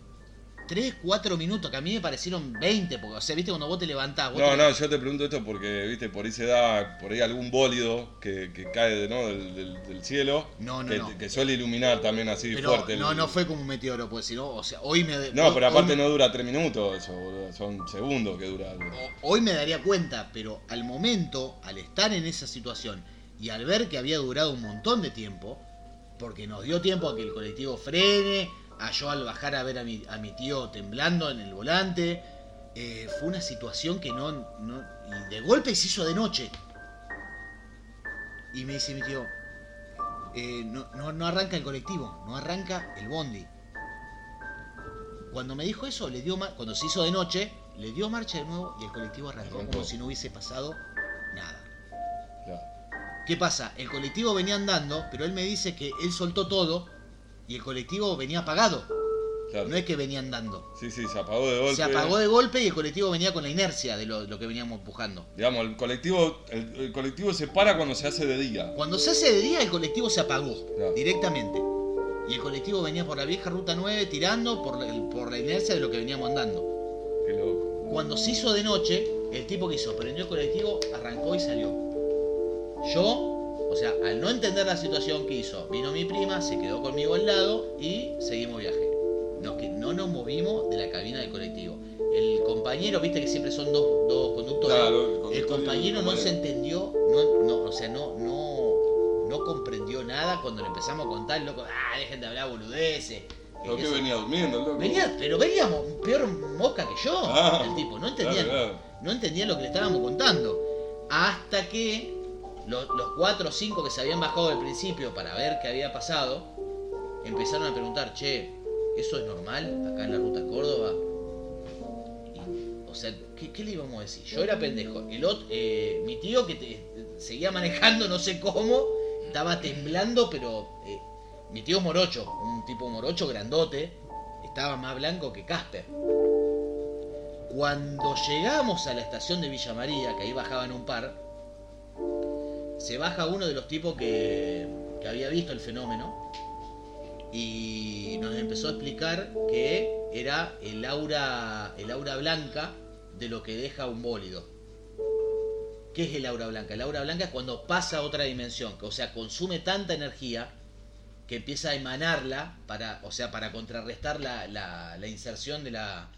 3, 4 minutos, que a mí me parecieron 20, porque, o sea, viste, cuando vos te levantás, vos No, te- no, yo te pregunto esto porque, viste, por ahí se da por ahí algún bólido que, que cae ¿no? del, del- del cielo. No, no, que, no. que suele iluminar también así pero fuerte. el- no, no fue como un meteoro, pues, sino, o sea, hoy me... No, hoy- pero aparte me- no dura tres minutos eso, boludo, son segundos que dura. o- Hoy me daría cuenta, pero al momento, al estar en esa situación y al ver que había durado un montón de tiempo, porque nos dio tiempo a que el colectivo frene, a yo al bajar a ver a mi, a mi tío temblando en el volante, eh, fue una situación que no, no... Y de golpe se hizo de noche. Y me dice mi tío, eh, no, no, no arranca el colectivo, no arranca el bondi. Cuando me dijo eso, le dio cuando se hizo de noche, le dio marcha de nuevo y el colectivo arrancó Arrancó. como si no hubiese pasado. ¿Qué pasa? El colectivo venía andando, pero él me dice que él soltó todo y el colectivo venía apagado. claro. No es que venía andando. Sí, sí, se apagó de golpe. Se apagó de golpe y el colectivo venía con la inercia de lo, que veníamos empujando. Digamos, el colectivo, el, el colectivo se para cuando se hace de día. Cuando se hace de día, el colectivo se apagó Claro. directamente. Y el colectivo venía por la vieja ruta 9 tirando por la, por la inercia de lo que veníamos andando. Qué loco. Cuando se hizo de noche, el tipo que hizo, prendió el colectivo, arrancó y salió. Yo, o sea, al no entender la situación que hizo, vino mi prima, se quedó conmigo al lado y seguimos viaje. Nos, que no nos movimos de la cabina del colectivo. El compañero, viste que siempre son dos, dos conductores. Claro, el compañero no se entendió, no, no, o sea, no, no, no comprendió nada cuando le empezamos a contar, loco, ah, dejen de hablar boludeces. Lo que venía durmiendo, loco. Venía, pero venía peor mosca que yo, Ah, el tipo, no entendía, claro, claro. no entendía lo que le estábamos contando. Hasta que lo- los cuatro o cinco que se habían bajado del principio para ver qué había pasado, empezaron a preguntar, che, ¿eso es normal acá en la ruta Córdoba? O sea, ¿qué, le íbamos a decir? Yo era pendejo. El otro, eh, mi tío que seguía manejando, no sé cómo, estaba temblando, pero eh, mi tío morocho, un tipo morocho grandote, estaba más blanco que Casper. Cuando llegamos a la estación de Villa María, que ahí bajaban un par, se baja uno de los tipos que, que había visto el fenómeno y nos empezó a explicar que era el aura, el aura blanca de lo que deja un bólido. ¿Qué es el aura blanca? El aura blanca es cuando pasa a otra dimensión, o sea, consume tanta energía que empieza a emanarla para, o sea, para contrarrestar la- la inserción de la.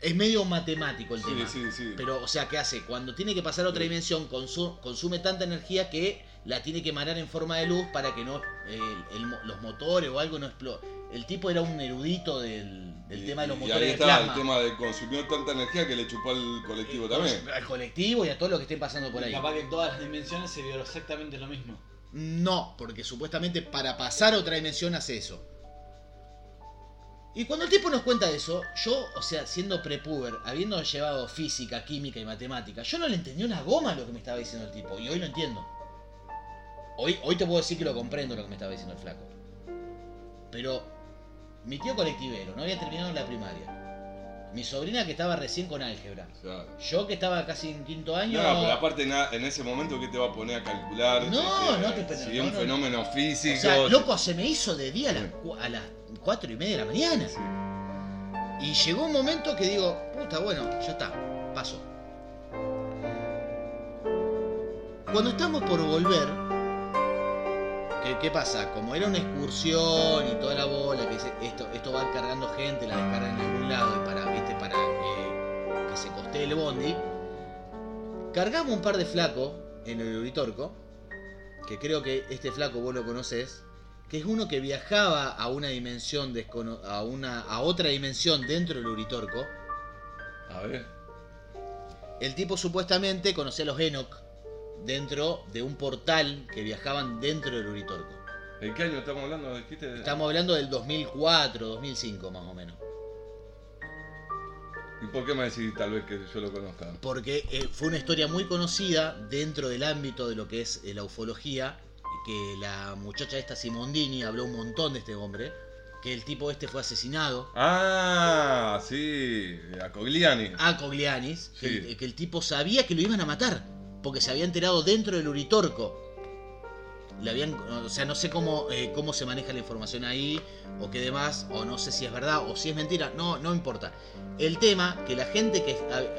Es medio matemático el Sí, tema. sí, sí. Pero, o sea, ¿qué hace? Cuando tiene que pasar a otra dimensión, consu- consume tanta energía que la tiene que emanar en forma de luz para que no eh, el los motores o algo no explote. El tipo era un erudito del, del Y- tema de los y motores ahí de está el tema de consumió tanta energía que le chupó al colectivo también. Al colectivo y a todo lo que esté pasando por Y ahí. capaz que en todas las dimensiones se vio exactamente lo mismo. No, porque supuestamente para pasar a otra dimensión hace eso. Y cuando el tipo nos cuenta eso, yo, o sea, siendo prepuber, habiendo llevado física, química y matemática, yo no le entendí una goma lo que me estaba diciendo el tipo. Y hoy lo entiendo. Hoy, hoy te puedo decir que lo comprendo lo que me estaba diciendo el flaco. Pero mi tío colectivero no había terminado la primaria. Mi sobrina que estaba recién con álgebra. Claro. Yo que estaba casi en quinto año. No, pero aparte en ese momento ¿qué te va a poner a calcular? No, Este, no te- Si no, un no. fenómeno físico. O sea, loco, se me hizo de día a las, a las 4 y media de la mañana. Sí. Y llegó un momento que digo, puta, bueno, ya está, paso. Cuando estamos por volver, ¿qué, qué pasa? Como era una excursión y toda la bola, que esto, esto va cargando gente, la descargan en algún lado y para, ¿viste? para eh, que se costee el bondi, cargamos un par de flacos en el Uritorco, que creo que este flaco vos lo conocés, que es uno que viajaba a una dimensión descono- a una a otra dimensión dentro del Uritorco. A ver. El tipo supuestamente conocía a los Enoch dentro de un portal que viajaban dentro del Uritorco. ¿En qué año estamos hablando? Dijiste. Estamos hablando del 2004, 2005 más o menos. ¿Y por qué me decís tal vez que yo lo conozca? Porque eh, fue una historia muy conocida dentro del ámbito de lo que es eh, la ufología, que la muchacha esta Simondini habló un montón de este hombre, que el tipo este fue asesinado. Ah, sí, a Cogliani. a Coglianis, que, el, que el tipo sabía que lo iban a matar, porque se había enterado dentro del Uritorco. le habían, o sea, no sé cómo, eh, cómo se maneja la información ahí, o qué demás, o no sé si es verdad, o si es mentira, no, no importa. El tema, que la gente que,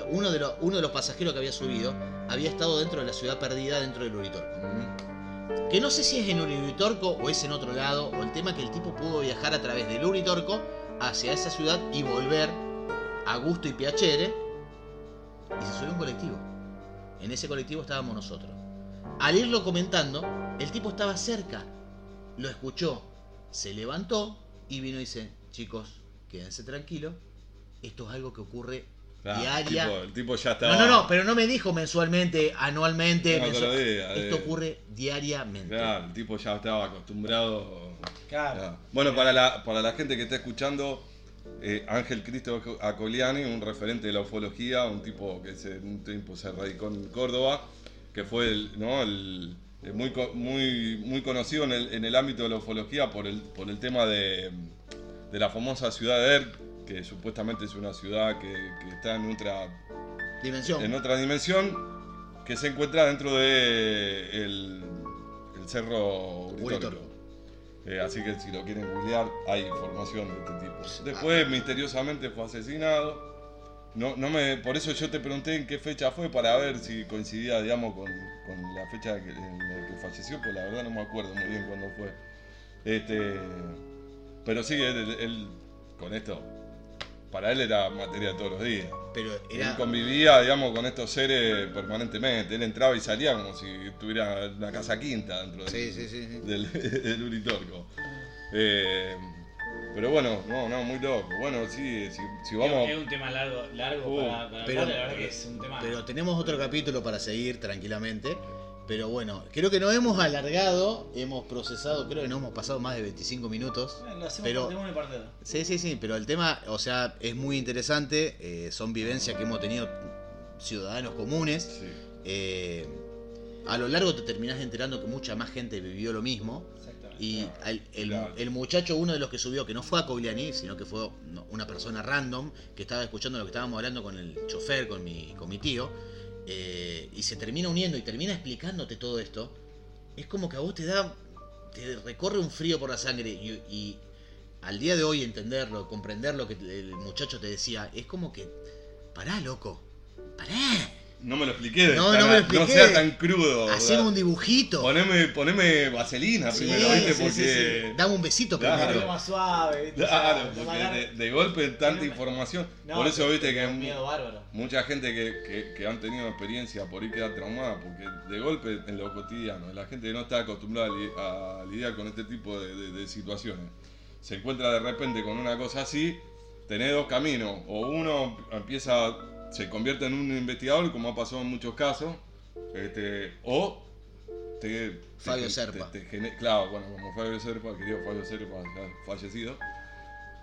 uno de, los, uno de los pasajeros que había subido, había estado dentro de la ciudad perdida, dentro del Uritorco. Que no sé si es en Uritorco o es en otro lado, o el tema que el tipo pudo viajar a través del Uritorco hacia esa ciudad y volver a Gusto y Piacere, y se subió un colectivo. En ese colectivo estábamos nosotros. Al irlo comentando, el tipo estaba cerca, lo escuchó, se levantó y vino y dice, chicos, quédense tranquilos, esto es algo que ocurre Claro, diaria. El tipo, el tipo ya estaba. No, no, no, pero no me dijo mensualmente, anualmente. No, mensual- Esto eh. ocurre diariamente. Claro, el tipo ya estaba acostumbrado. Claro. Bueno, para la, para la gente que está escuchando, eh, Ángel Cristo Acoliani, un referente de la ufología, un tipo que se, un tiempo se radicó en Córdoba, que fue el, ¿no? el, el muy, muy, muy conocido en el, en el ámbito de la ufología por el, por el tema de, de la famosa ciudad de Erp, que supuestamente es una ciudad que, que está en otra Dimensión. en otra dimensión que se encuentra dentro de el, el cerro Uritorco. Eh, así que si lo quieren googlear, hay información de este tipo. Después, misteriosamente, fue asesinado. No, no me, por eso yo te pregunté en qué fecha fue para ver si coincidía, digamos, con, con la fecha en la que falleció, pues la verdad no me acuerdo muy bien cuándo fue. Este, pero sí, él, él- con esto, para él era materia de todos los días. Pero Él era. convivía, digamos, con estos seres permanentemente. Él entraba y salía como si tuviera una casa quinta dentro del, Sí, sí, sí, sí. del, (laughs) del Uritorco. Eh, pero bueno, no, no, muy loco. Bueno, sí, si, si vamos... Es un tema largo, largo Uh, para, para pero- hablar, la verdad que es un tema. Pero tenemos otro capítulo para seguir tranquilamente. Pero bueno, creo que nos hemos alargado, hemos procesado, creo que nos hemos pasado más de 25 minutos. Bueno, lo hacemos pero- parte uno y parte dos. Sí, sí, sí, pero el tema, o sea, es muy interesante. eh, son vivencias que hemos tenido ciudadanos comunes. Sí. eh, a lo largo te terminás enterando que mucha más gente vivió lo mismo. Exactamente. Y el, claro. el muchacho, uno de los que subió, que no fue a Cogliani, sino que fue no, una persona random, que estaba escuchando lo que estábamos hablando con el chofer, con mi, con mi tío, eh, y se termina uniendo y termina explicándote todo esto, es como que a vos te da, te recorre un frío por la sangre y, y al día de hoy entenderlo, comprender lo que el muchacho te decía, es como que, pará, loco, pará, No me lo expliqué. No, no me lo expliqué. sea tan crudo. haceme un dibujito. Poneme, poneme vaselina Sí, primero, ¿viste? sí, porque... sí, sí. Dame un besito Claro. primero. Más suave, ¿viste? Claro, O sea, porque de, de golpe tanta información. No, por eso te- viste te que bárbaro. mucha gente que, que- que han tenido experiencia por ahí queda traumada, porque de golpe en lo cotidiano, la gente que no está acostumbrada a, li- a lidiar con este tipo de, de- de situaciones, se encuentra de repente con una cosa así, tenés dos caminos, o uno empieza, se convierte en un investigador, como ha pasado en muchos casos, este, o te, Fabio te- Serpa. te- te gene- claro, bueno, como Fabio Serpa, querido Fabio Serpa, ya fallecido.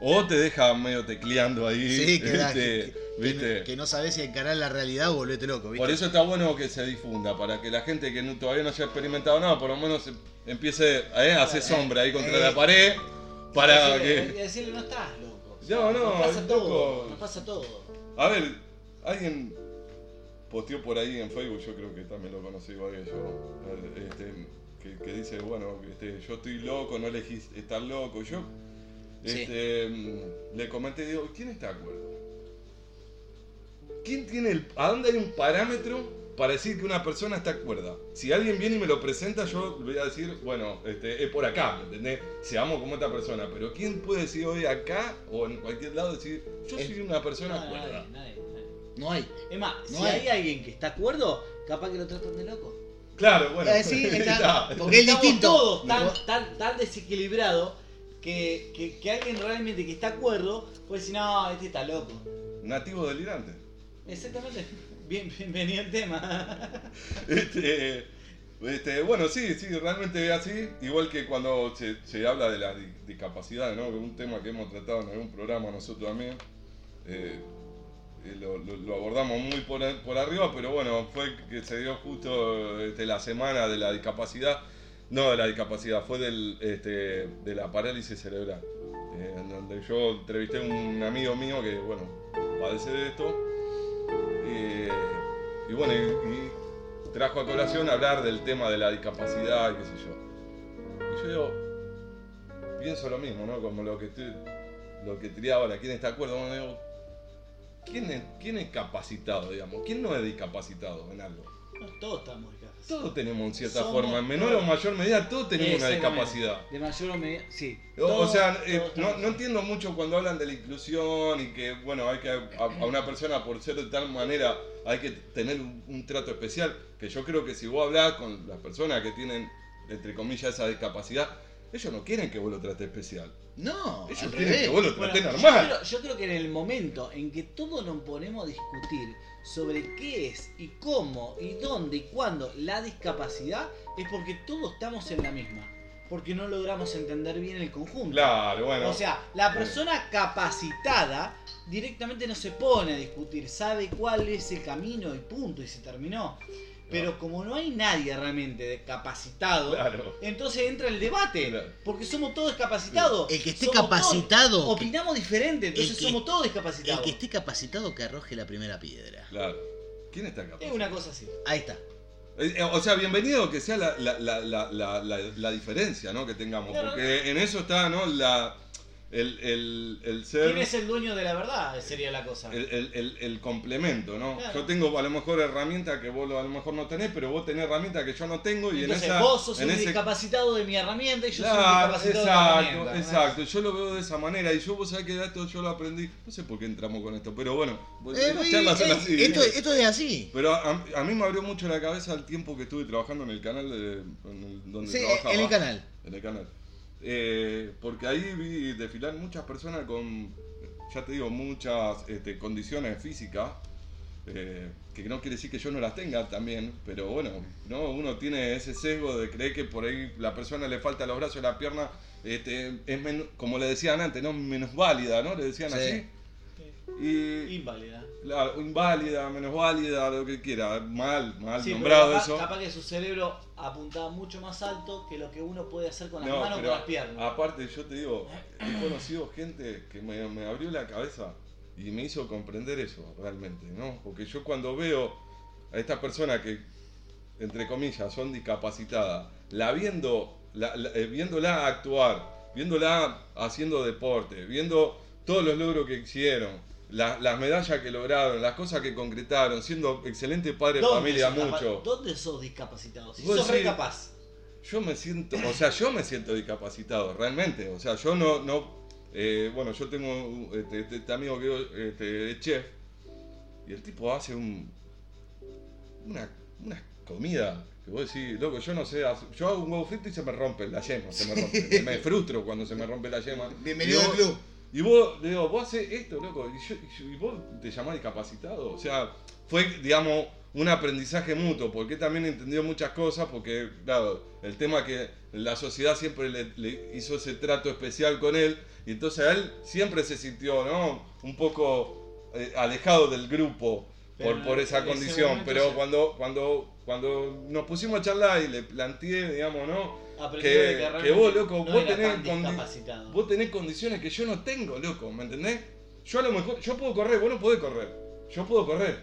O te deja medio tecleando ahí. Sí, que, este, que- ¿viste? que- que no sabes si encarar la realidad o volvete loco, ¿viste? Por eso está bueno que se difunda, para que la gente que no- todavía no haya experimentado nada, por lo menos em- empiece eh, a hacer sombra ahí contra eh, la pared, para decirle, que... decirle, no estás loco. O No, no, Nos pasa loco. todo. Nos pasa todo. A ver, alguien posteó por ahí en Facebook, yo creo que también lo conocí igual que yo, eh, este, que, que dice, bueno, este, yo estoy loco, no elegís estar loco. Yo este, mm, le comenté, digo, ¿quién está de acuerdo? ¿Quién tiene el, ¿A dónde hay un parámetro para decir que una persona está cuerda? Si alguien viene y me lo presenta, yo le voy a decir, bueno, este, es por acá, ¿me entendés? Seamos como esta persona. Pero ¿quién puede decir hoy acá o en cualquier lado decir, yo soy una persona No, cuerda? nadie, nadie. No hay. Es más, No si hay. hay alguien que está acuerdo, capaz que lo tratan de loco. Claro, bueno. Eh, sí, (laughs) está- porque es distinto. todos tan, tan, tan desequilibrados que, que, que alguien realmente que está acuerdo puede decir, no, este está loco. Nativo delirante. Exactamente. Bien, bienvenido el tema. (laughs) Este, este, bueno, sí, sí, realmente es así. Igual que cuando se, se habla de la di- discapacidad, ¿no? Que es un tema que hemos tratado en algún programa nosotros también. Eh, lo, lo- abordamos muy por, arriba, pero bueno, fue que se dio justo este, la semana de la discapacidad. No de la discapacidad, fue del, este, de la parálisis cerebral. eh, donde yo entrevisté a un amigo mío que, bueno, padece de esto. Eh, y bueno, y, y trajo a colación hablar del tema de la discapacidad, qué sé yo. Y yo digo, pienso lo mismo, ¿no? Como lo que tú, lo que ahora, ¿quién está de acuerdo? Bueno, ¿quién es, ¿quién es capacitado, digamos? ¿Quién no es discapacitado en algo? No, todos estamos discapacitados. Todos tenemos en cierta Somos forma, en menor o mayor medida, todos tenemos una discapacidad. De mayor o medida, sí. O, sea, eh, no, entiendo mucho cuando hablan de la inclusión y que, bueno, hay que a, a una persona por ser de tal manera hay que tener un, un trato especial. Que yo creo que si vos hablás con las personas que tienen, entre comillas, esa discapacidad, ellos no quieren que vos lo trates especial. No, Ellos quieren revés. que vos lo Bueno, trates yo normal. creo, yo creo que en el momento en que todos nos ponemos a discutir sobre qué es y cómo y dónde y cuándo la discapacidad, es porque todos estamos en la misma. Porque no logramos entender bien el conjunto. Claro, bueno. O sea, la persona capacitada directamente no se pone a discutir, sabe cuál es el camino y punto, y se terminó. Pero como no hay nadie realmente capacitado, claro. entonces entra el debate, Claro. porque somos todos discapacitados. El que esté Somos capacitado, todos- opinamos diferente, entonces el que- somos todos El discapacitados. que esté capacitado que arroje la primera piedra. Claro. ¿Quién está capaz? Es una cosa así. Ahí está. Eh, eh, O sea, bienvenido que sea la, la, la, la, la, la- la diferencia ¿no? que tengamos, Claro. porque en eso está ¿no? la, el, el, el ser, ¿Quién es el dueño de la verdad? Sería la cosa. el, el- el- el complemento. ¿no? Claro. Yo tengo a lo mejor herramientas que vos lo- a lo mejor no tenés, pero vos tenés herramientas que yo no tengo y Entonces en esa... vos sos en un ese- discapacitado de mi herramienta y yo soy un Claro, discapacitado de la exacto, herramienta. exacto. Yo lo veo de esa manera y yo vos sabés que esto yo lo aprendí. No sé por qué entramos con esto, pero bueno, vos- Eh, las son eh, así. esto, esto es así. Pero a, a mí me abrió mucho la cabeza el tiempo que estuve trabajando en el canal de, en el- donde Sí, trabajaba. en el canal. En el canal. Eh, porque ahí vi desfilar muchas personas con, ya te digo, muchas este, condiciones físicas. eh, que no quiere decir que yo no las tenga también, pero bueno, ¿no? uno tiene ese sesgo de creer que por ahí la persona le falta los brazos, la pierna, este, es como le decían antes, ¿no? menos válida, ¿no? Le decían Sí. así. Y, Inválida. Claro, inválida, menos válida, lo que quiera, mal, mal Sí, nombrado capaz, eso. capaz que su cerebro apuntaba mucho más alto que lo que uno puede hacer con las No, manos o con las piernas. aparte yo te digo, he conocido gente que me, me abrió la cabeza y me hizo comprender eso realmente, ¿no? Porque yo cuando veo a esta persona que, entre comillas, son discapacitadas, la viendo, la, la- eh, viéndola actuar, viéndola haciendo deporte, viendo todos los logros que hicieron, la- las medallas que lograron, las cosas que concretaron, siendo excelente padre de familia mucho. ¿Dónde sos discapacitado? Si sos re decís- capaz. Yo me siento, o sea, yo me siento discapacitado, realmente. O sea, yo no, no, eh, bueno, yo tengo este, este- este amigo que este, es chef y el tipo hace un, una, una comida que vos decís, loco, yo no sé, yo hago un huevo frito y se me rompe la yema, se me rompe, me frustro cuando se me rompe la yema. Bienvenido al club. Y vos, le digo, vos haces esto, loco, y, yo- y vos te llamás discapacitado. O sea, fue, digamos, un aprendizaje mutuo, porque él también entendió muchas cosas, porque, claro, el tema que la sociedad siempre le, le hizo ese trato especial con él, y entonces a él siempre se sintió, ¿no? Un poco eh, alejado del grupo por, por esa condición, pero cuando, cuando, cuando nos pusimos a charlar y le planteé, digamos, ¿no? Que- de que realmente vos, loco, no vos tenés. Vos condiciones que yo no tengo, loco, ¿me entendés? Yo a lo mejor, yo puedo correr, vos no podés correr. Yo puedo correr,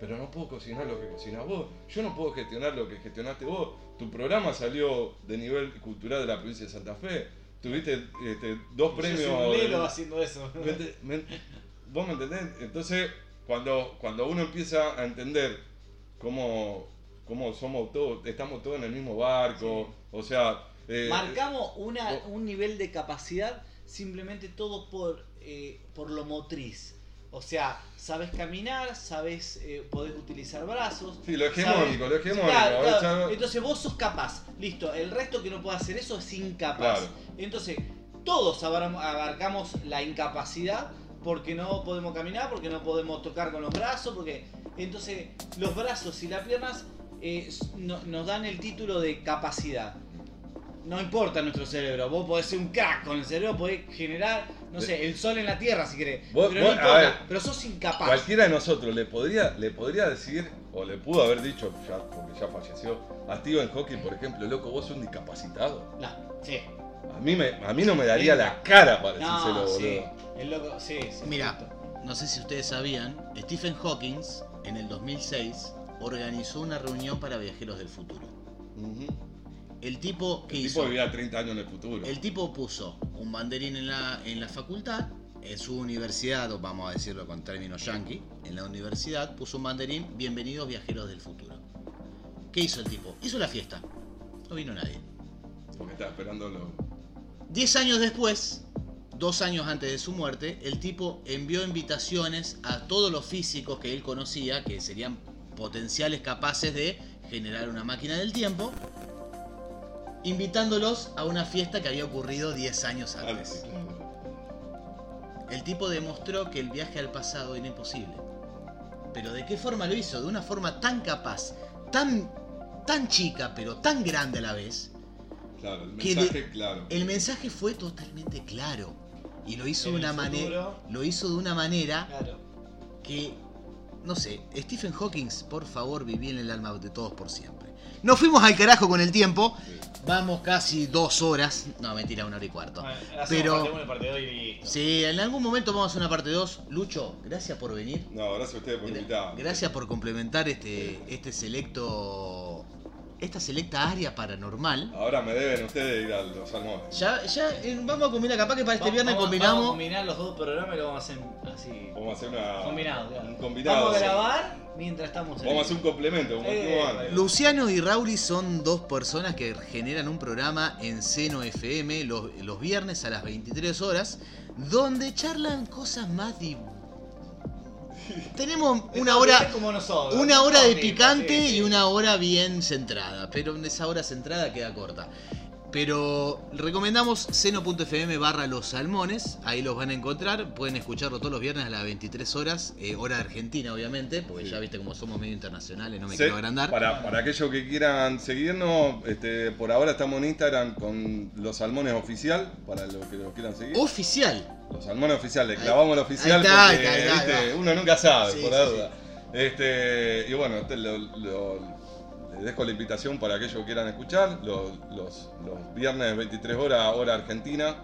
pero no puedo cocinar lo que cocinás vos. Yo no puedo gestionar lo que gestionaste vos. Tu programa salió de nivel cultural de la provincia de Santa Fe. Tuviste este, dos Yo premios. soy un lelo haciendo eso. ¿Me ent- me- ¿Vos me entendés? Entonces, cuando, cuando uno empieza a entender cómo, cómo somos todos, estamos todos en el mismo barco, o sea... eh, Marcamos una, vos- un nivel de capacidad simplemente todo por, eh, por lo motriz. O sea, sabes caminar, sabes, eh, podés utilizar brazos. Sí, lo hegemónico, lo hegemónico. Claro, claro. Entonces vos sos capaz. Listo, el resto que no puede hacer eso es incapaz. Claro. Entonces, todos abar- abarcamos la incapacidad porque no podemos caminar, porque no podemos tocar con los brazos, porque entonces los brazos y las piernas eh, no- nos dan el título de capacidad. No importa nuestro cerebro, vos podés ser un crack con el cerebro, podés generar, no sé, el sol en la tierra si querés. Vos- pero vos- no importa, ver, pero sos incapaz. Cualquiera de nosotros le podría, le podría decir, o le pudo haber dicho, ya, porque ya falleció, a Stephen Hawking, por ejemplo, loco, vos sos un discapacitado. No, sí. A mí, me, a mí no me daría la cara para decírselo, No, boludo. sí. El loco, sí, sí. Mira, no sé si ustedes sabían, Stephen Hawking en el 2006 organizó una reunión para viajeros del futuro. El tipo que El hizo. tipo vivía 30 años en el futuro. El tipo puso un banderín en la, en la facultad, en su universidad, o vamos a decirlo con términos yankee, en la universidad puso un banderín, bienvenidos viajeros del futuro. ¿Qué hizo el tipo? Hizo la fiesta. No vino nadie. Porque estaba esperando lo... Diez años después, dos años antes de su muerte, el tipo envió invitaciones a todos los físicos que él conocía, que serían potenciales capaces de generar una máquina del tiempo, invitándolos a una fiesta que había ocurrido 10 años antes. El tipo demostró que el viaje al pasado era imposible. Pero ¿de qué forma lo hizo? De una forma tan capaz, tan, tan chica, pero tan grande a la vez. Claro, el Que mensaje, de- claro. El mensaje fue totalmente claro. Y lo hizo En de una manera. futuro. Lo hizo de una manera Claro. que. No sé, Stephen Hawking, por favor, viví en el alma de todos por siempre. Nos fuimos al carajo con el tiempo. Vamos casi dos horas. No, mentira, una hora y cuarto. Bueno, Pero- parte uno y parte dos y listo. Sí, en algún momento vamos a hacer una parte 2. Lucho, gracias por venir. No, gracias a ustedes por invitar. Gracias por complementar este, este selecto. Esta selecta área paranormal. Ahora me deben ustedes ir a los salmones. Ya, ya eh, vamos a combinar, capaz que para este Vamos- viernes vamos- combinamos. Vamos a combinar los dos programas y lo vamos a hacer así. Vamos a hacer una... Combinado, claro. Un combinado. Vamos a sí. grabar mientras estamos en Vamos a hacer un complemento, como Eh, antes. Luciano y Rauli son dos personas que generan un programa en Seno FM los, los viernes a las 23 horas, donde charlan cosas más di- (laughs) Tenemos una hora, como nosotros. una hora de picante sí, sí. y una hora bien centrada, pero esa hora centrada queda corta. Pero recomendamos seno.fm barra los salmones, ahí los van a encontrar, pueden escucharlo todos los viernes a las 23 horas, eh, hora de Argentina obviamente, porque Sí. ya viste como somos medio internacionales, no me Sí, quiero agrandar. Para, para aquellos que quieran seguirnos, este, por ahora estamos en Instagram con los salmones oficial, para los que lo quieran seguir. Oficial. Los salmones oficiales, clavamos el oficial está, porque uno nunca sabe, Sí, por la duda. Este, y bueno, te lo- lo- les dejo la invitación para aquellos que quieran escuchar. Los, los- los viernes 23 horas, hora argentina,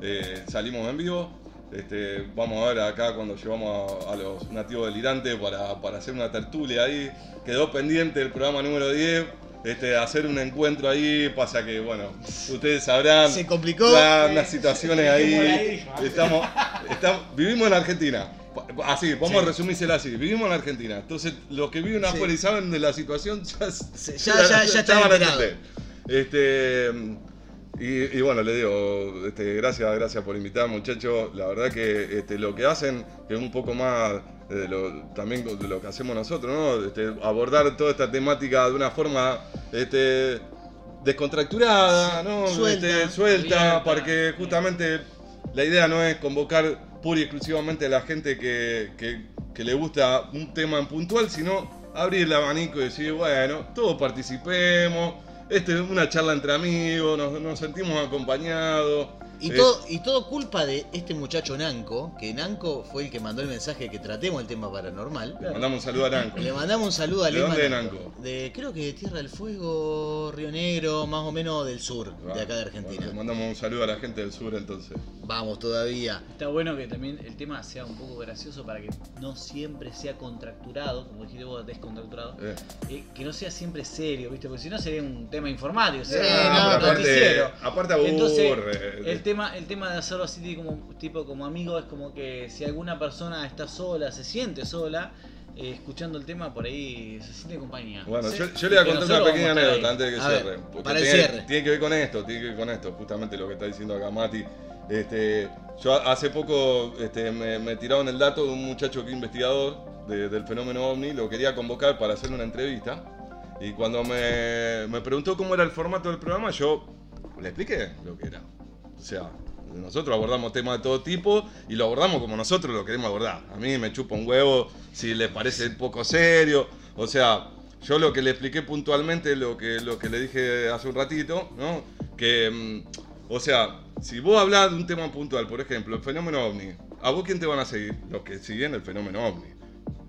eh, salimos en vivo. Este, vamos a ver acá cuando llevamos a, a los nativos delirantes para, para hacer una tertulia ahí. Quedó pendiente el programa número 10. Este, hacer un encuentro ahí, pasa que, bueno, ustedes sabrán. Se complicó. Unas situaciones ahí. Estamos, estamos- vivimos en Argentina. Así, vamos Sí. a resumírsela así. Vivimos en Argentina. Entonces, los que viven Sí. afuera y saben de la situación, ya, Se- ya- ya- ya van a. Este, y, y bueno, le digo, este, gracias, gracias por invitar, muchachos. La verdad que este, lo que hacen, que es un poco más de lo, también de lo que hacemos nosotros, ¿no? Este, abordar toda esta temática de una forma este, descontracturada, ¿no? Suelta, Este, suelta, porque justamente la idea no es convocar pura y exclusivamente a la gente que, que- le gusta un tema en puntual, sino abrir el abanico y decir, bueno, todos participemos, este es una charla entre amigos, nos sentimos acompañados. Y Eh, todo, y todo culpa de este muchacho Nanco, que Nanco fue el que mandó el mensaje que tratemos el tema paranormal. le mandamos un saludo a Nanco. Le mandamos un saludo a ¿De Lema dónde es Nanco. De, creo que de Tierra del Fuego, Río Negro, más o menos del sur, de acá de Argentina. Bueno, le mandamos un saludo a la gente del sur entonces. Vamos todavía. Está bueno que también el tema sea un poco gracioso para que no siempre sea contracturado, como dijiste vos, descontracturado. Eh, eh, que no sea siempre serio, ¿viste? Porque si no sería un tema informático, Sí, sería no, un pero aparte, aparte aburre. Entonces, el tema, el tema de hacerlo así como tipo como amigo es como que si alguna persona está sola, se siente sola, eh, escuchando el tema por ahí se siente compañía. Bueno, Sí. yo, yo le voy a contar una pequeña anécdota antes de que A ver, cierre. porque para el tiene, cierre. tiene que ver con esto, tiene que ver con esto, justamente lo que está diciendo acá Mati. Este, yo hace poco este, me, me tiraron el dato de un muchacho que es investigador de- del fenómeno ovni, lo quería convocar para hacer una entrevista. Y cuando me, me preguntó cómo era el formato del programa, yo le expliqué lo que era. O sea, nosotros abordamos temas de todo tipo y lo abordamos como nosotros lo queremos abordar. A mí me chupa un huevo si le parece poco serio. O sea, yo lo que le expliqué puntualmente, lo que, lo que le dije hace un ratito, ¿no? Que, mm, o sea, si vos hablas de un tema puntual, por ejemplo, el fenómeno ovni, ¿a vos quién te van a seguir? Los que siguen el fenómeno ovni,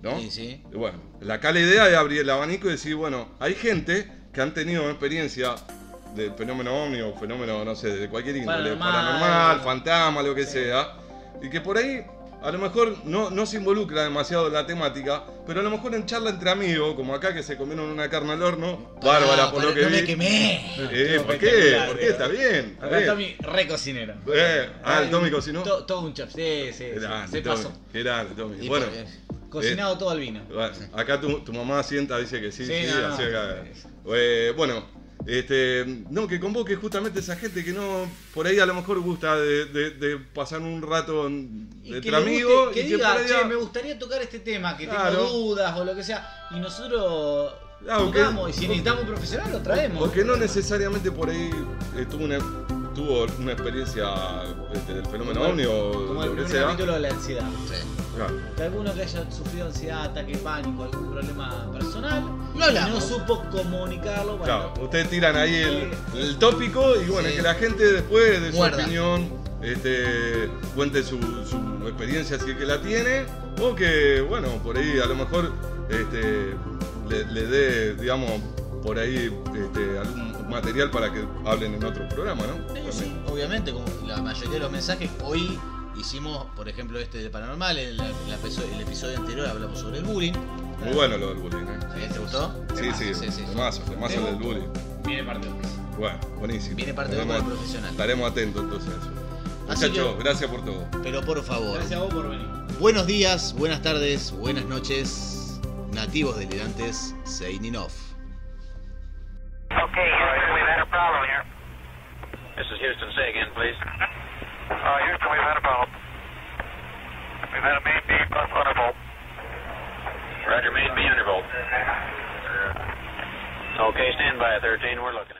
¿no? Sí, sí. Y Bueno, la, acá la idea es abrir el abanico y decir, bueno, hay gente que han tenido experiencia del fenómeno ovni o fenómeno, no sé, de cualquier índole, Paranormal. paranormal, fantasma, lo que Sí. sea, y que por ahí a lo mejor no, no se involucra demasiado en la temática, pero a lo mejor en charla entre amigos, como acá que se comieron una carne al horno, bárbara por lo que no me vi. quemé. Eh, ¿Por qué? ¿Por qué? eh. Está bien. está Acá bien. Tommy, re cocinero. Eh, ah, el Tommy cocinó. To- Todo un chef, sí, sí, grande, se Tommy. pasó. Qué grande, Tommy. Y Bueno, por- Cocinado todo al vino. acá tu, tu mamá sienta, dice que sí, sí, Sí, no, así no. acá. Eh, bueno, este, no, que convoque justamente esa gente que no, por ahí a lo mejor gusta de, de- de pasar un rato entre amigos que y que diga, por ahí che, a- me gustaría tocar este tema, que Claro. tengo dudas o lo que sea. Y nosotros que- tocamos, y si necesitamos un profesional lo traemos. Porque no necesariamente por ahí eh, tuvo, una, tuvo una experiencia este, del fenómeno Como- ovni o Como el lo que primer sea. capítulo de la ansiedad. Sí. Claro. Que alguno que haya sufrido ansiedad, ataque, pánico, algún problema personal, Lo y no supo comunicarlo, bueno, Claro, ustedes tiran ahí el, el tópico y bueno, Sí. que la gente después de su opinión este, cuente su, su experiencia si es que la tiene o que, bueno, por ahí a lo mejor este, le, le dé, digamos, por ahí este, algún material para que hablen en otro programa, ¿no? Sí, sí, obviamente, como la mayoría de los mensajes, hoy hicimos, por ejemplo, este de Paranormal, en la- en la episo- el episodio anterior hablamos sobre el bullying. Muy bueno lo del bullying, ¿eh? ¿Sí? ¿Te gustó? Sí, sí, sí, sí. temazo, temazo del bullying. viene parte dos. Bueno, buenísimo. Viene parte de Estaremos- como profesional. Estaremos atentos entonces a eso. Así Muchachos, que- gracias por todo. Pero por favor, Gracias a vos por venir. buenos días, buenas tardes, buenas noches, nativos delirantes, signing off. Okay, Houston, we've had a problem here. This is Houston. Say again, please. Uh, Houston, we've had a problem. We've had a main beam plus undervolt. Roger, main B undervolt. Okay, stand by, 13. We're looking.